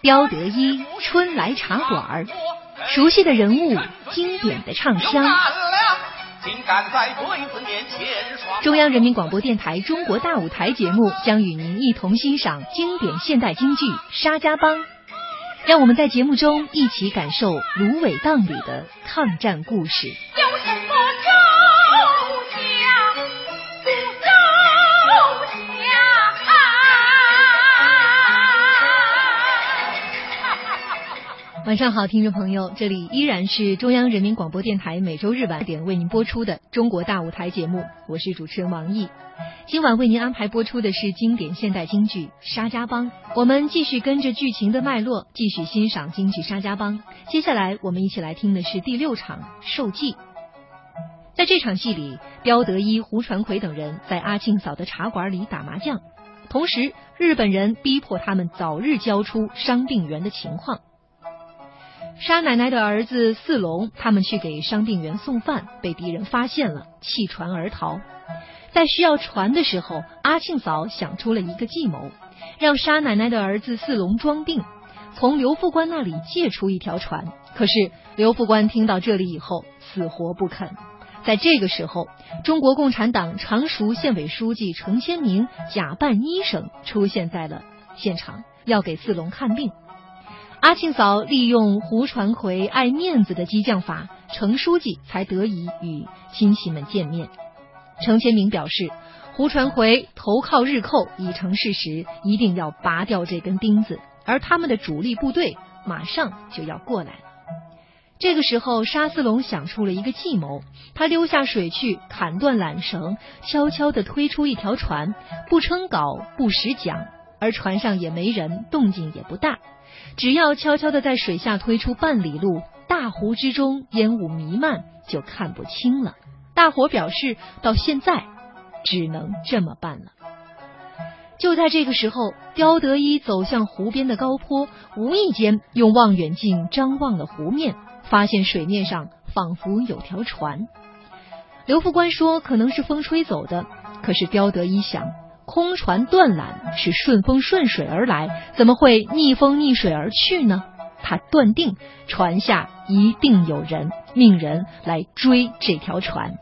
刁德一，春来茶馆熟悉的人物，经典的唱腔。中央人民广播电台《中国大舞台》节目将与您一同欣赏经典现代京剧《沙家浜》，让我们在节目中一起感受芦苇荡里的抗战故事。晚上好，听众朋友，这里依然是中央人民广播电台每周日晚点为您播出的《中国大舞台》节目，我是主持人王毅。今晚为您安排播出的是经典现代京剧《沙家浜》，我们继续跟着剧情的脉络，继续欣赏京剧《沙家浜》。接下来我们一起来听的是第六场受祭。在这场戏里，刁德一、胡传魁等人在阿庆嫂的茶馆里打麻将，同时日本人逼迫他们早日交出伤病员的情况。沙奶奶的儿子四龙，他们去给伤病员送饭，被敌人发现了，弃船而逃。在需要船的时候，阿庆嫂想出了一个计谋，让沙奶奶的儿子四龙装病，从刘副官那里借出一条船。可是刘副官听到这里以后，死活不肯。在这个时候，中国共产党常熟县委书记程先明假扮医生出现在了现场，要给四龙看病。阿庆嫂利用胡传魁爱面子的激将法，程书记才得以与亲戚们见面。程千明表示，胡传魁投靠日寇已成事实，一定要拔掉这根钉子，而他们的主力部队马上就要过来了。这个时候，沙思龙想出了一个计谋，他溜下水去，砍断缆绳，悄悄地推出一条船，不撑篙，不使桨，而船上也没人，动静也不大。只要悄悄地在水下推出半里路，大湖之中烟雾弥漫，就看不清了。大伙表示，到现在只能这么办了。就在这个时候，刁德一走向湖边的高坡，无意间用望远镜张望了湖面。发现水面上仿佛有条船，刘副官说可能是风吹走的。可是刁德一想，空船断缆是顺风顺水而来，怎么会逆风逆水而去呢？他断定船下一定有人，命人来追这条船。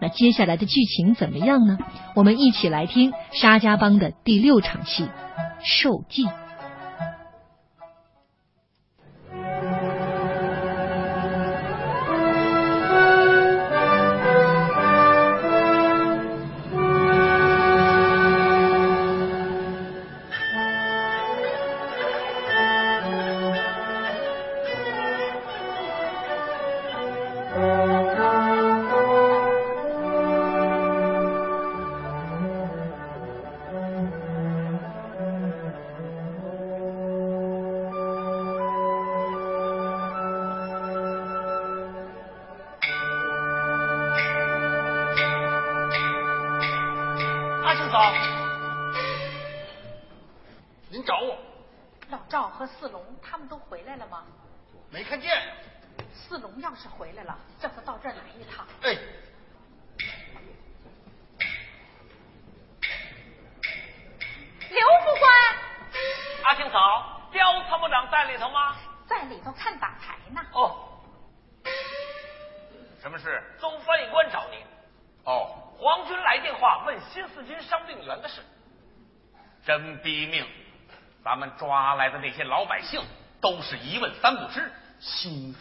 那接下来的剧情怎么样呢？我们一起来听沙家浜的第六场戏——受祭。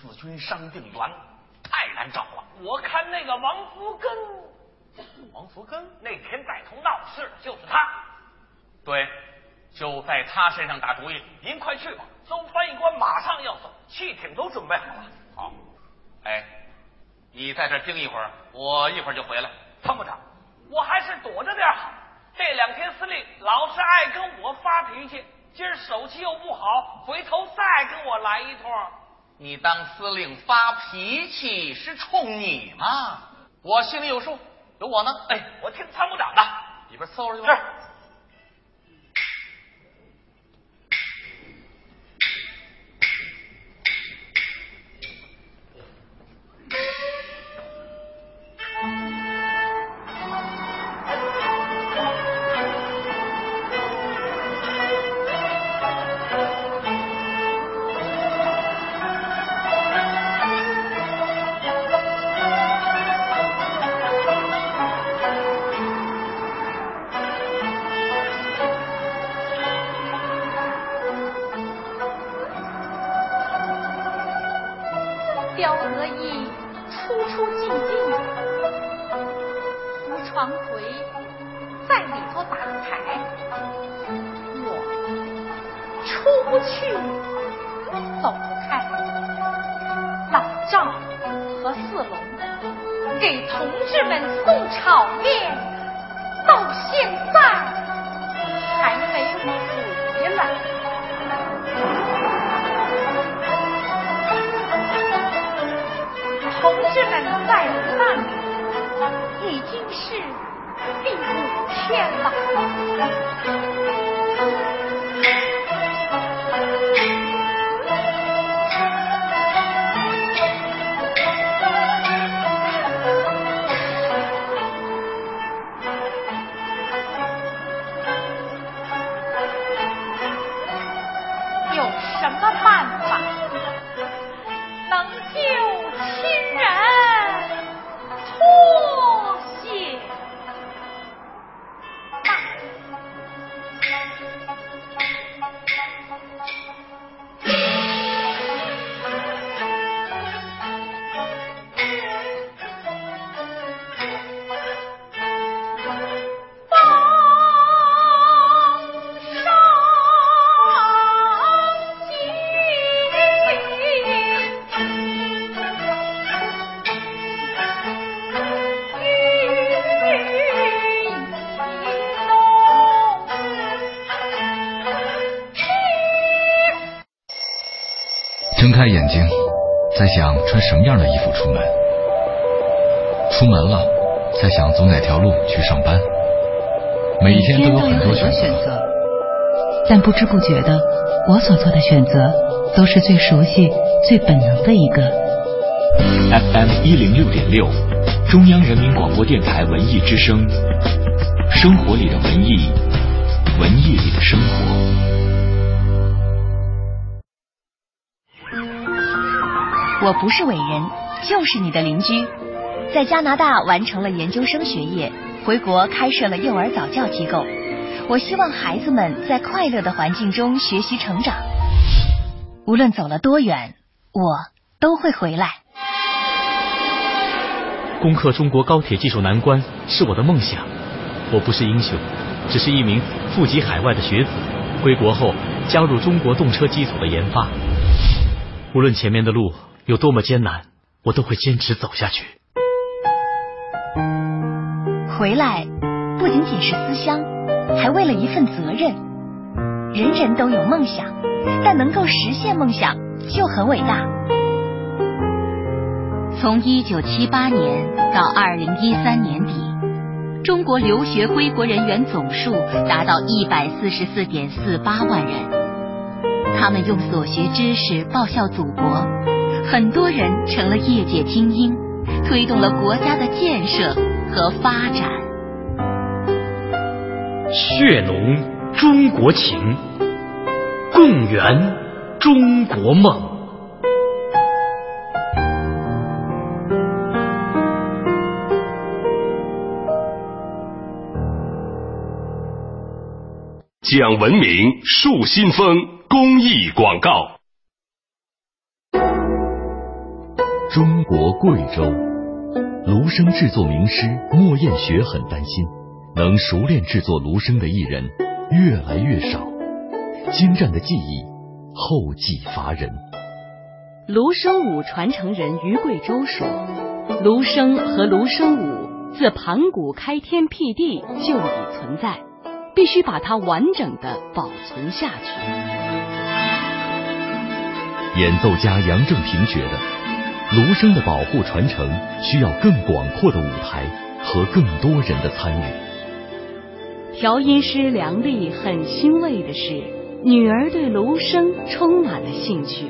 四军伤病员太难找了。我看那个王福根，王福根那天带头闹事就是他。对，就在他身上打主意。您快去吧，总翻译官马上要走，汽艇都准备好了。好，哎，你在这盯一会儿，我一会儿就回来。参谋长，我还是躲着点好。这两天司令老是爱跟我发脾气。今儿手气又不好，回头再跟我来一通。你当司令发脾气是冲你吗？我心里有数，有我呢。哎，我听参谋长的，里边伺候去吧。已经是第五天了。想穿什么样的衣服出门。出门了，在想走哪条路去上班。每一天都有很多选择，但不知不觉的，我所做的选择都是最熟悉、最本能的一个。FM 一零六点六，中央人民广播电台文艺之声，生活里的文艺，文艺里的生活。我不是伟人，就是你的邻居，在加拿大完成了研究生学业。回国开设了幼儿早教机构，我希望孩子们在快乐的环境中学习成长。无论走了多远，我都会回来。攻克中国高铁技术难关是我的梦想。我不是英雄，只是一名富集海外的学子。归国后加入中国动车机组的研发。无论前面的路有多么艰难，我都会坚持走下去。回来不仅仅是思乡，还为了一份责任。人人都有梦想，但能够实现梦想就很伟大。从一九七八年到二零一三年底，中国留学归国人员总数达到一百四十四点四八万人。他们用所学知识报效祖国，很多人成了业界精英，推动了国家的建设。和发展，血浓中国情，共圆中国梦。讲文明树新风公益广告。中国贵州。芦笙制作名师莫艳雪很担心，能熟练制作芦笙的艺人越来越少，精湛的技艺后继乏人。芦笙舞传承人于贵州说：“芦笙和芦笙舞自盘古开天辟地就已存在，必须把它完整的保存下去。”演奏家杨正平觉得。芦笙的保护传承需要更广阔的舞台和更多人的参与。调音师梁丽很欣慰的是，女儿对芦笙充满了兴趣，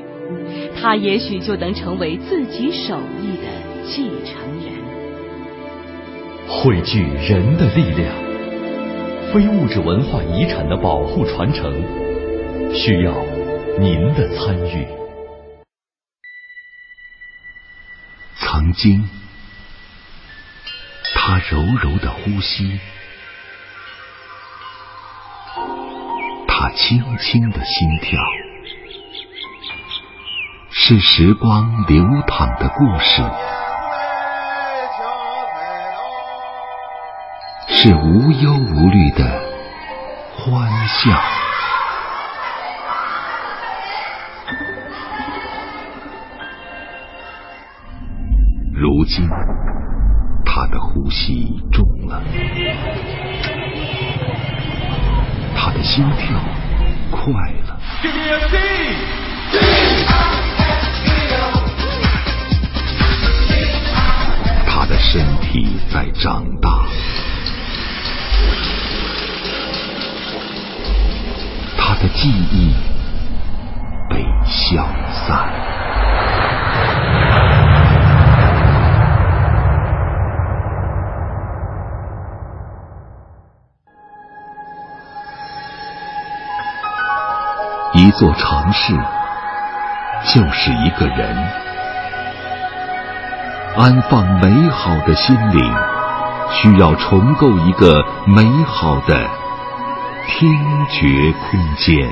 她也许就能成为自己手艺的继承人。汇聚人的力量，非物质文化遗产的保护传承，需要您的参与。曾经，他柔柔的呼吸，他轻轻的心跳，是时光流淌的故事，是无忧无虑的欢笑。如今，他的呼吸重了，他的心跳快了，他的身体在长大，他的记忆被消散。一座城市就是一个人，安放美好的心灵，需要重构一个美好的听觉空间。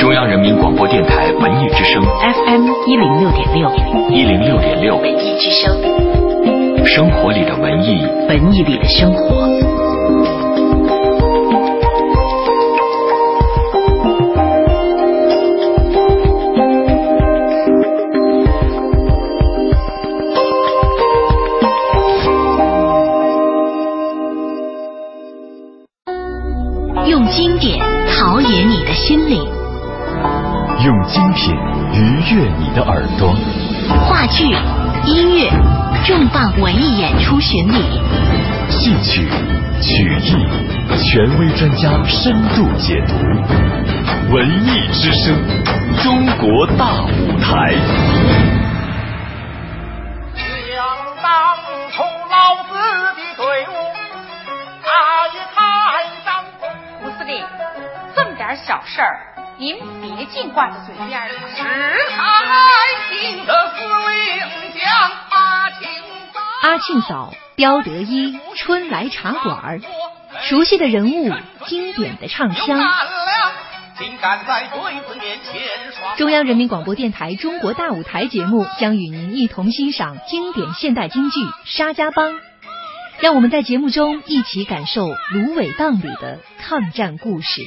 中央人民广播电台文艺之声 FM 一零六点六，一零六点六文艺之声。生活里的文艺。文艺里的生活。用经典陶冶你的心灵。用精品愉悦你的耳朵。话剧重磅文艺演出巡礼，戏曲、曲艺，权威专家深度解读。文艺之声，中国大舞台。想当初老子的队伍，他一太当。吴司令，这么点小事儿。您别净挂在嘴边了。是太平的司令将。阿庆嫂，刁德一，春来茶馆熟悉的人物，经典的唱腔。中央人民广播电台《中国大舞台》节目将与您一同欣赏经典现代京剧《沙家浜》，让我们在节目中一起感受芦苇荡里的抗战故事。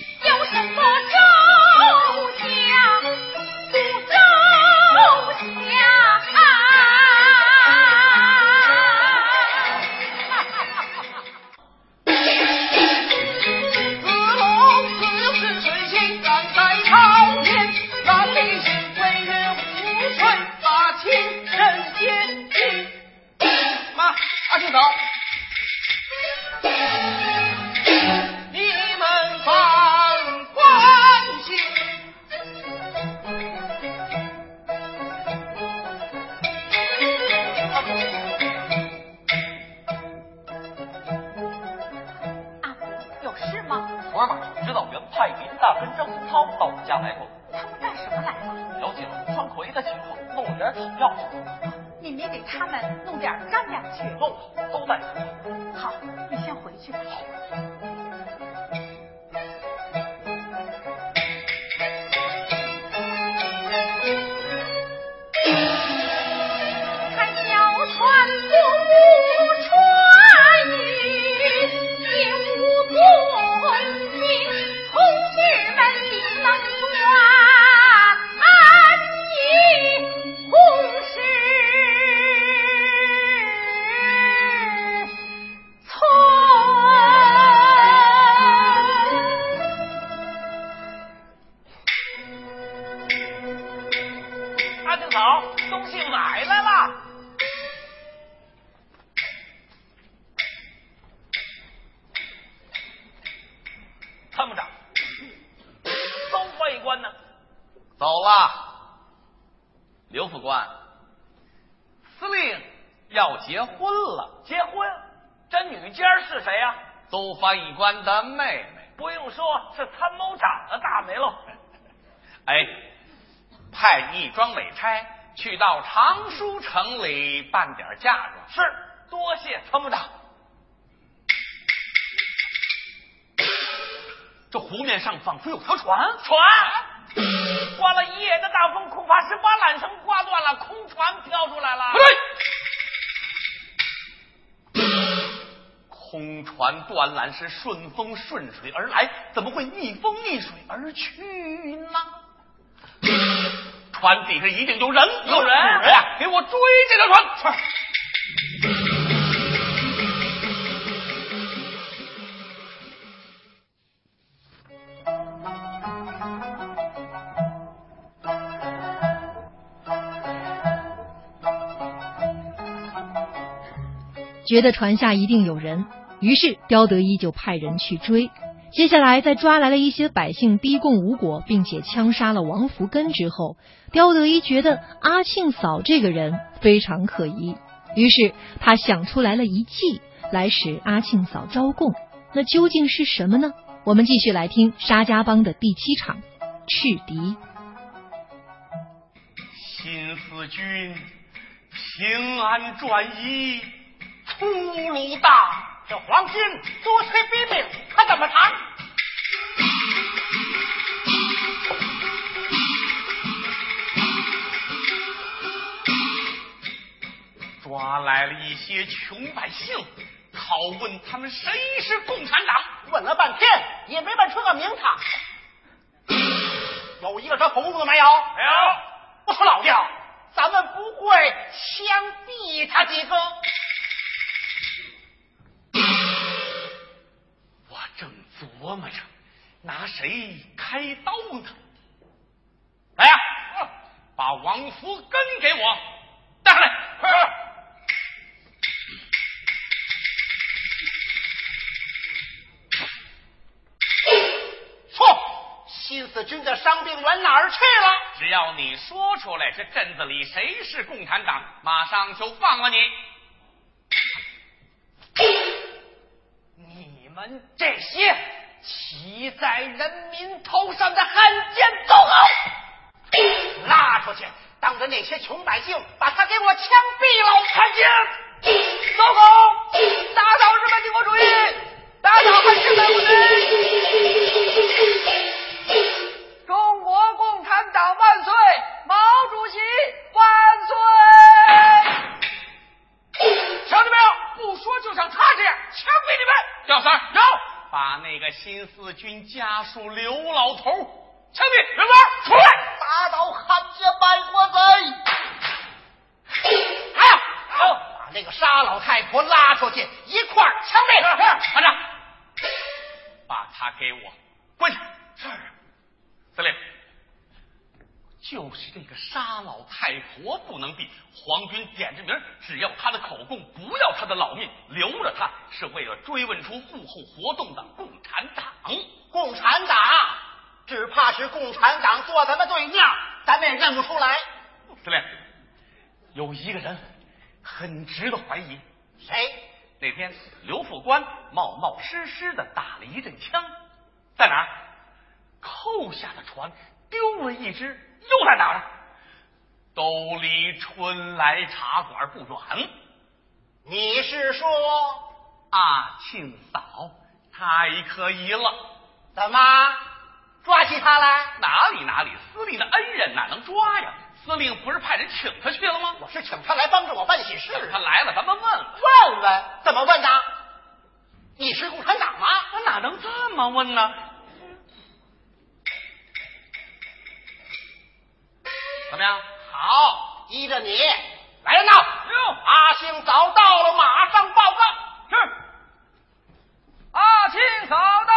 去到常书城里办点嫁妆，是多谢参谋长。这湖面上仿佛有条船，船刮了一夜的大风，恐怕是把缆绳刮断了，空船飘出来了。不对，空船断缆是顺风顺水而来，怎么会逆风逆水而去呢？船底下一定有人，有人呀！给我追这条船！觉得船下一定有人，于是刁德一就派人去追。接下来，在抓来了一些百姓逼供无果，并且枪杀了王福根之后，刁德一觉得阿庆嫂这个人非常可疑，于是他想出来了一计来使阿庆嫂招供。那究竟是什么呢？我们继续来听沙家浜的第七场赤敌。新四军平安转移，出路大。这黄金多催逼命，他怎么谈？抓来了一些穷百姓，拷问他们谁是共产党。问了半天也没问出个名堂。有一个说红的没有？没有。我说老刁，咱们不会枪毙他几个？琢磨着拿谁开刀呢，来呀，把王福根给我带上来，快！说，新四军的伤病员哪儿去了？只要你说出来，这镇子里谁是共产党，马上就放了你。你们这些骑在人民头上的汉奸走狗，拉出去，当着那些穷百姓，把他给我枪毙了！汉奸，走狗，打倒日本帝国主义，打倒汉奸党中国共产党万岁！毛主席万岁！瞧见没有？不说就像他这样，枪毙你们！要三有，把那个新四军家属刘老头枪毙。刘官出来，打倒汉奸卖国贼！还有，好，把那个沙老太婆拉出去，一块儿枪毙。团长，把他给我滚下。是，司令。就是这个沙老太婆不能毙，皇军点着名，只要他的口供，不要他的老命，留着他是为了追问出幕后活动的共产党。共产党，只怕是共产党坐咱们对面，咱们也认不出来。司令，有一个人很值得怀疑，谁？那天刘副官冒冒失失的打了一阵枪，在哪儿？扣下的船丢了一只。又在哪儿？都离春来茶馆不远。你是说阿庆嫂太可疑了？怎么抓起他来？哪里哪里，司令的恩人哪能抓呀？司令不是派人请他去了吗？我是请他来帮着我办喜事。他来了，咱们问问。问问？怎么问的？你是共产党吗？哪能这么问呢？么样？好，依着你来人呐！阿星早到了，马上报告。是。阿星早到。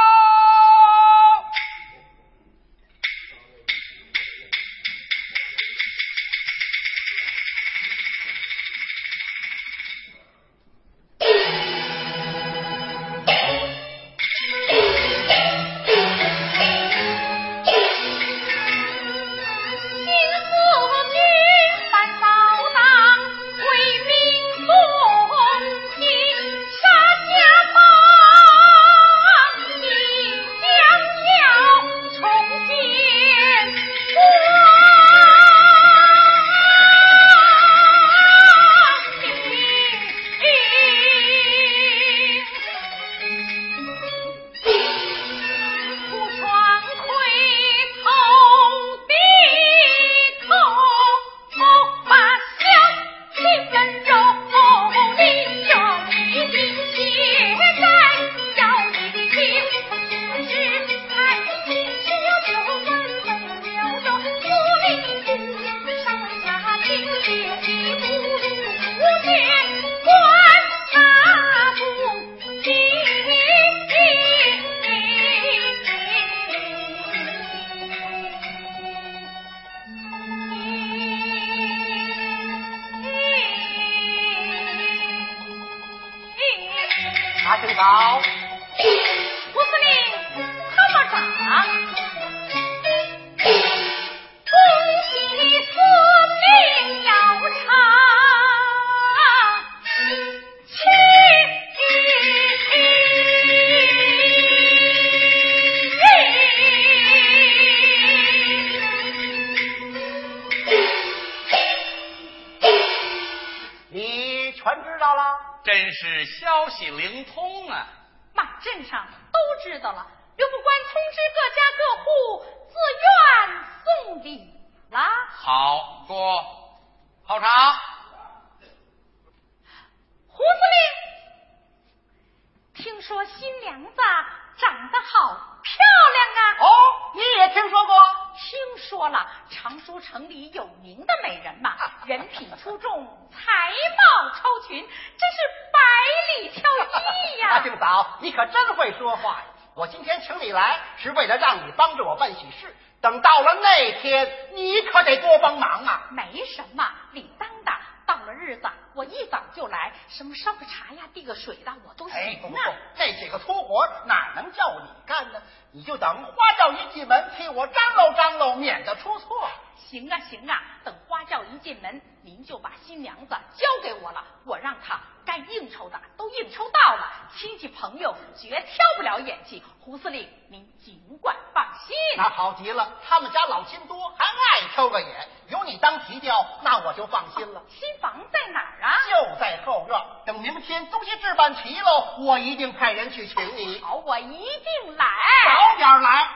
那好极了，他们家老亲多，还爱挑个眼，有你当提调，那我就放心了。新房在哪儿啊？就在后院。等明天东西置办齐喽，我一定派人去请你。好，我一定来。早点来。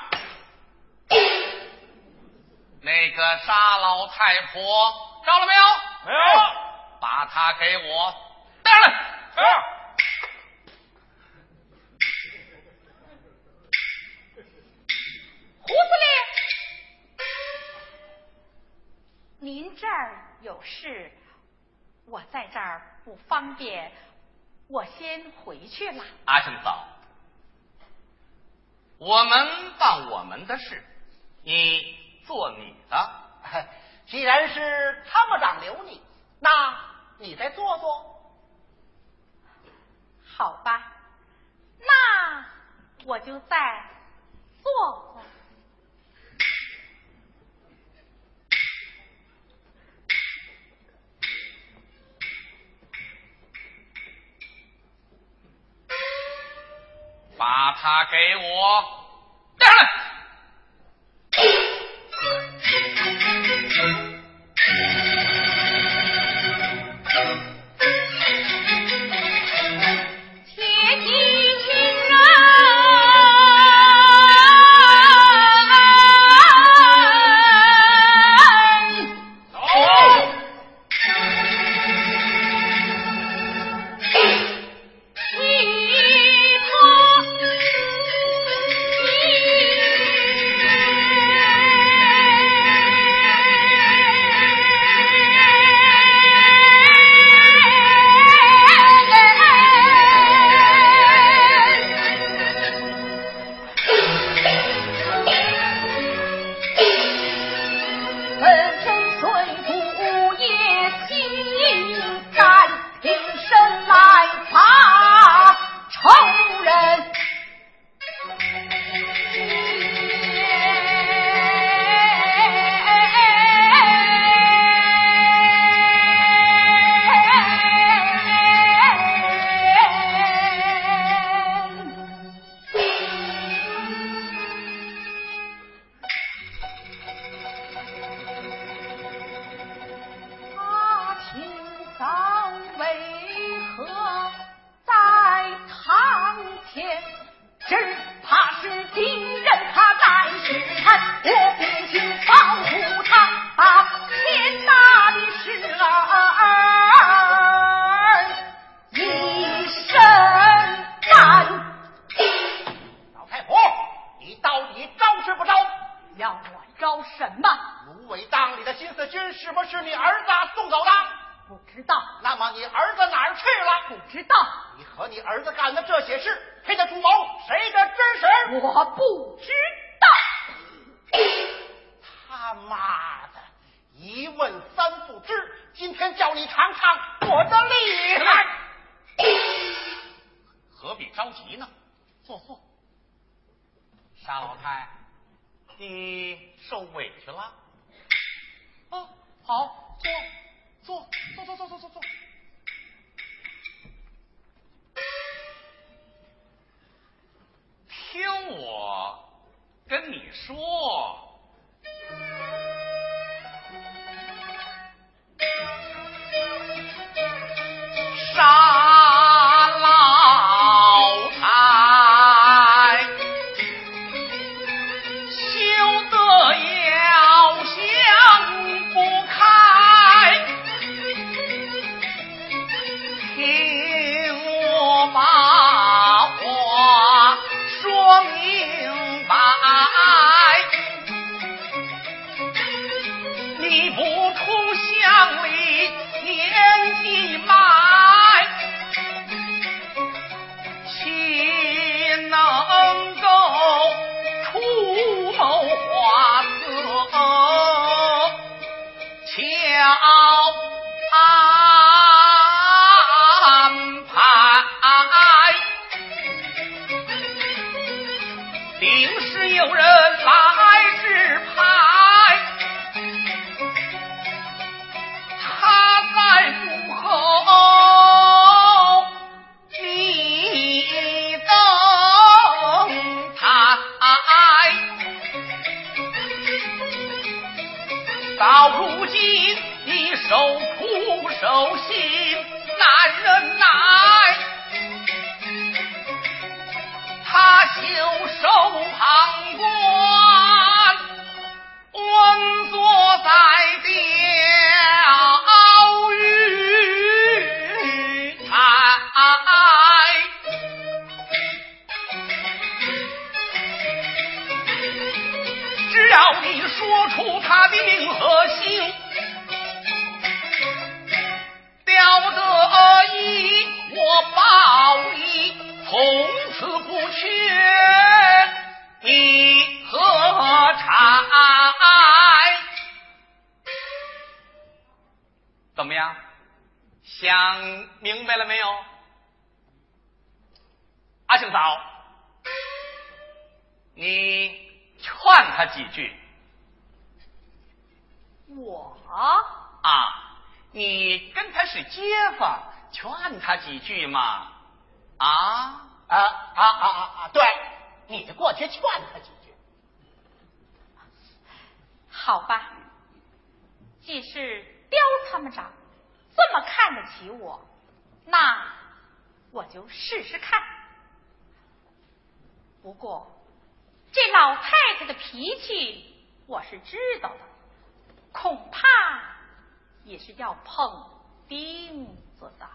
那个沙老太婆到了没有？没有。把她给我带来。胡司令，您这儿有事，我在这儿不方便，我先回去了。阿胜嫂，我们办我们的事，你。做你的，既然是参谋长留你，那你再坐坐，好吧？那我就再做做。把他给我带上来。坐坐。沙老太你受委屈了？啊好坐坐坐坐坐坐坐坐。听我跟你说。他几句我啊，你跟他是街坊，劝他几句嘛，啊，啊，啊，啊，啊，对，你过去劝他几句。好吧。既是刁参谋长这么看得起我，那我就试试看。不过。老太太的脾气我是知道的。恐怕也是要碰钉子的。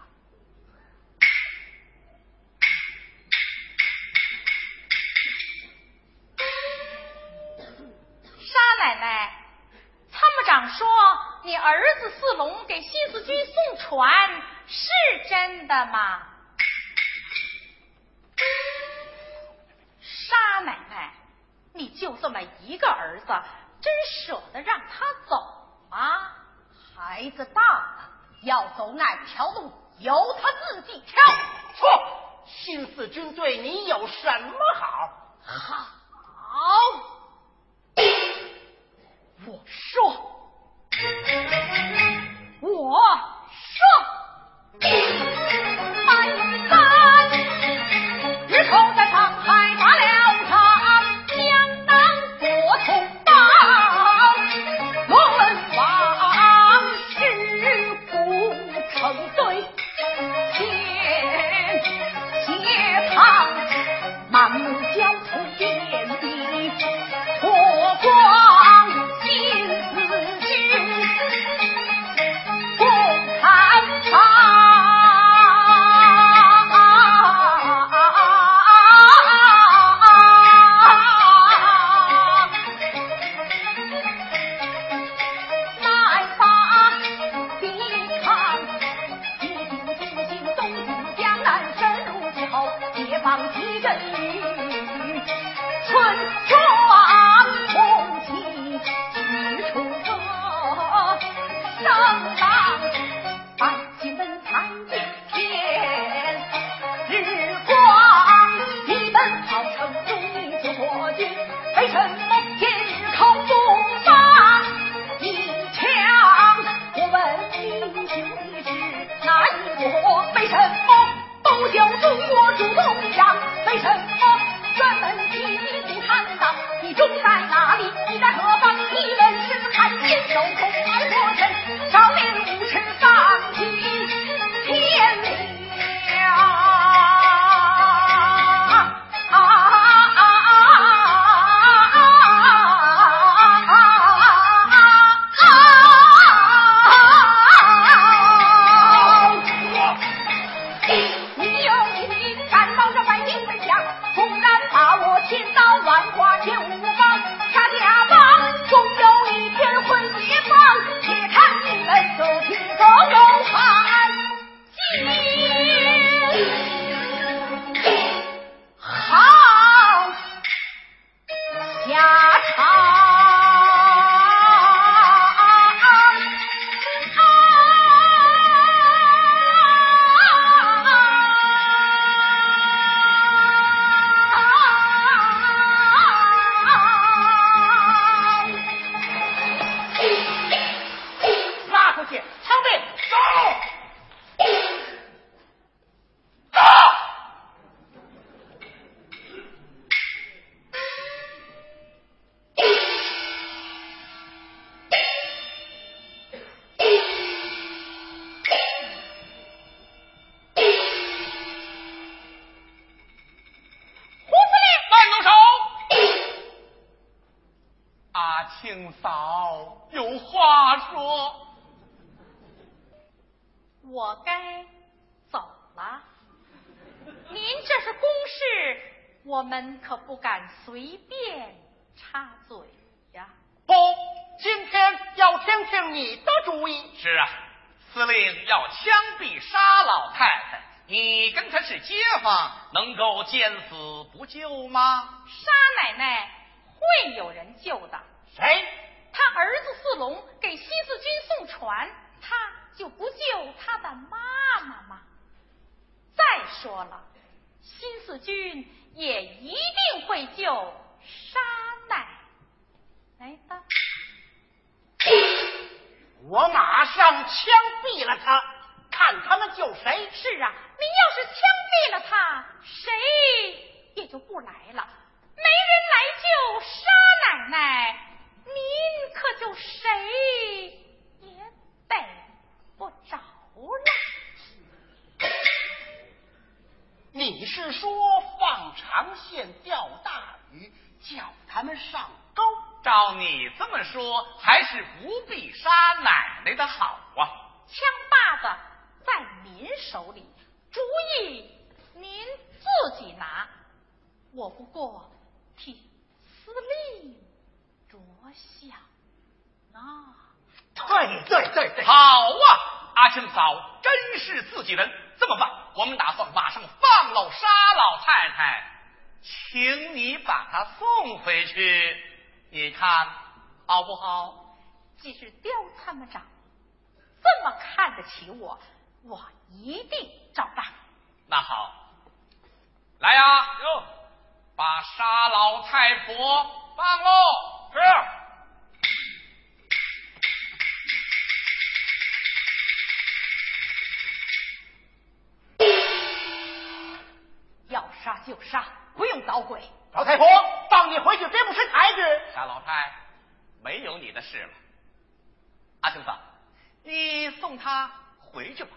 沙奶奶参谋长说你儿子四龙给新四军送船是真的吗？就这么一个儿子真舍得让他走吗？孩子大了要走哪条路由他自己挑。错新四军对你有什么好？好。我说。我嫂有话说。我该走了。您这是公事，我们可不敢随便插嘴呀。不，今天要听听你的主意。是啊，司令要枪毙沙老太太，你跟他是街坊，能够见死不救吗？沙奶奶会有人救的。谁？他儿子四龙给新四军送船，他就不救他的妈妈吗？再说了，新四军也一定会救沙奶。哎，的，我马上枪毙了他，看他们救谁。是啊，您要是枪毙了他，谁也就不来了，没人来救沙奶奶，您可就谁也逮不着了。你是说放长线钓大鱼，叫他们上？钩，照你这么说，还是不必杀奶奶的好啊！枪把子在您手里，主意您自己拿，我不过替司令着想啊！对对对对，好啊！阿庆嫂真是自己人。这么办，我们打算马上放了沙老太太，请你把她送回去。你看好不好？既是刁参谋长这么看得起我，我一定照办。那好，来呀，哟，把沙老太婆放喽。是。要杀就杀，不用捣鬼。老太婆，放你回去，别不识抬举。沙老太，没有你的事了。阿兄子，你送他回去吧。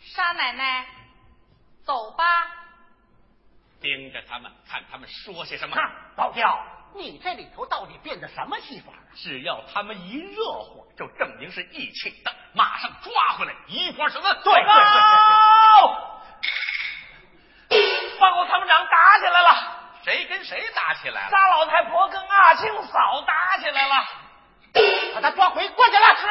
沙奶奶，走吧。盯着他们，看他们说些什么。老刁，你这里头到底变的什么戏法啊？只要他们一热火，就证明是一起的，马上抓回来，一块审问。对对对。报告参谋长，打起来了。谁跟谁打起来了？仨老太婆跟阿青嫂打起来了，把他抓回关去了。是。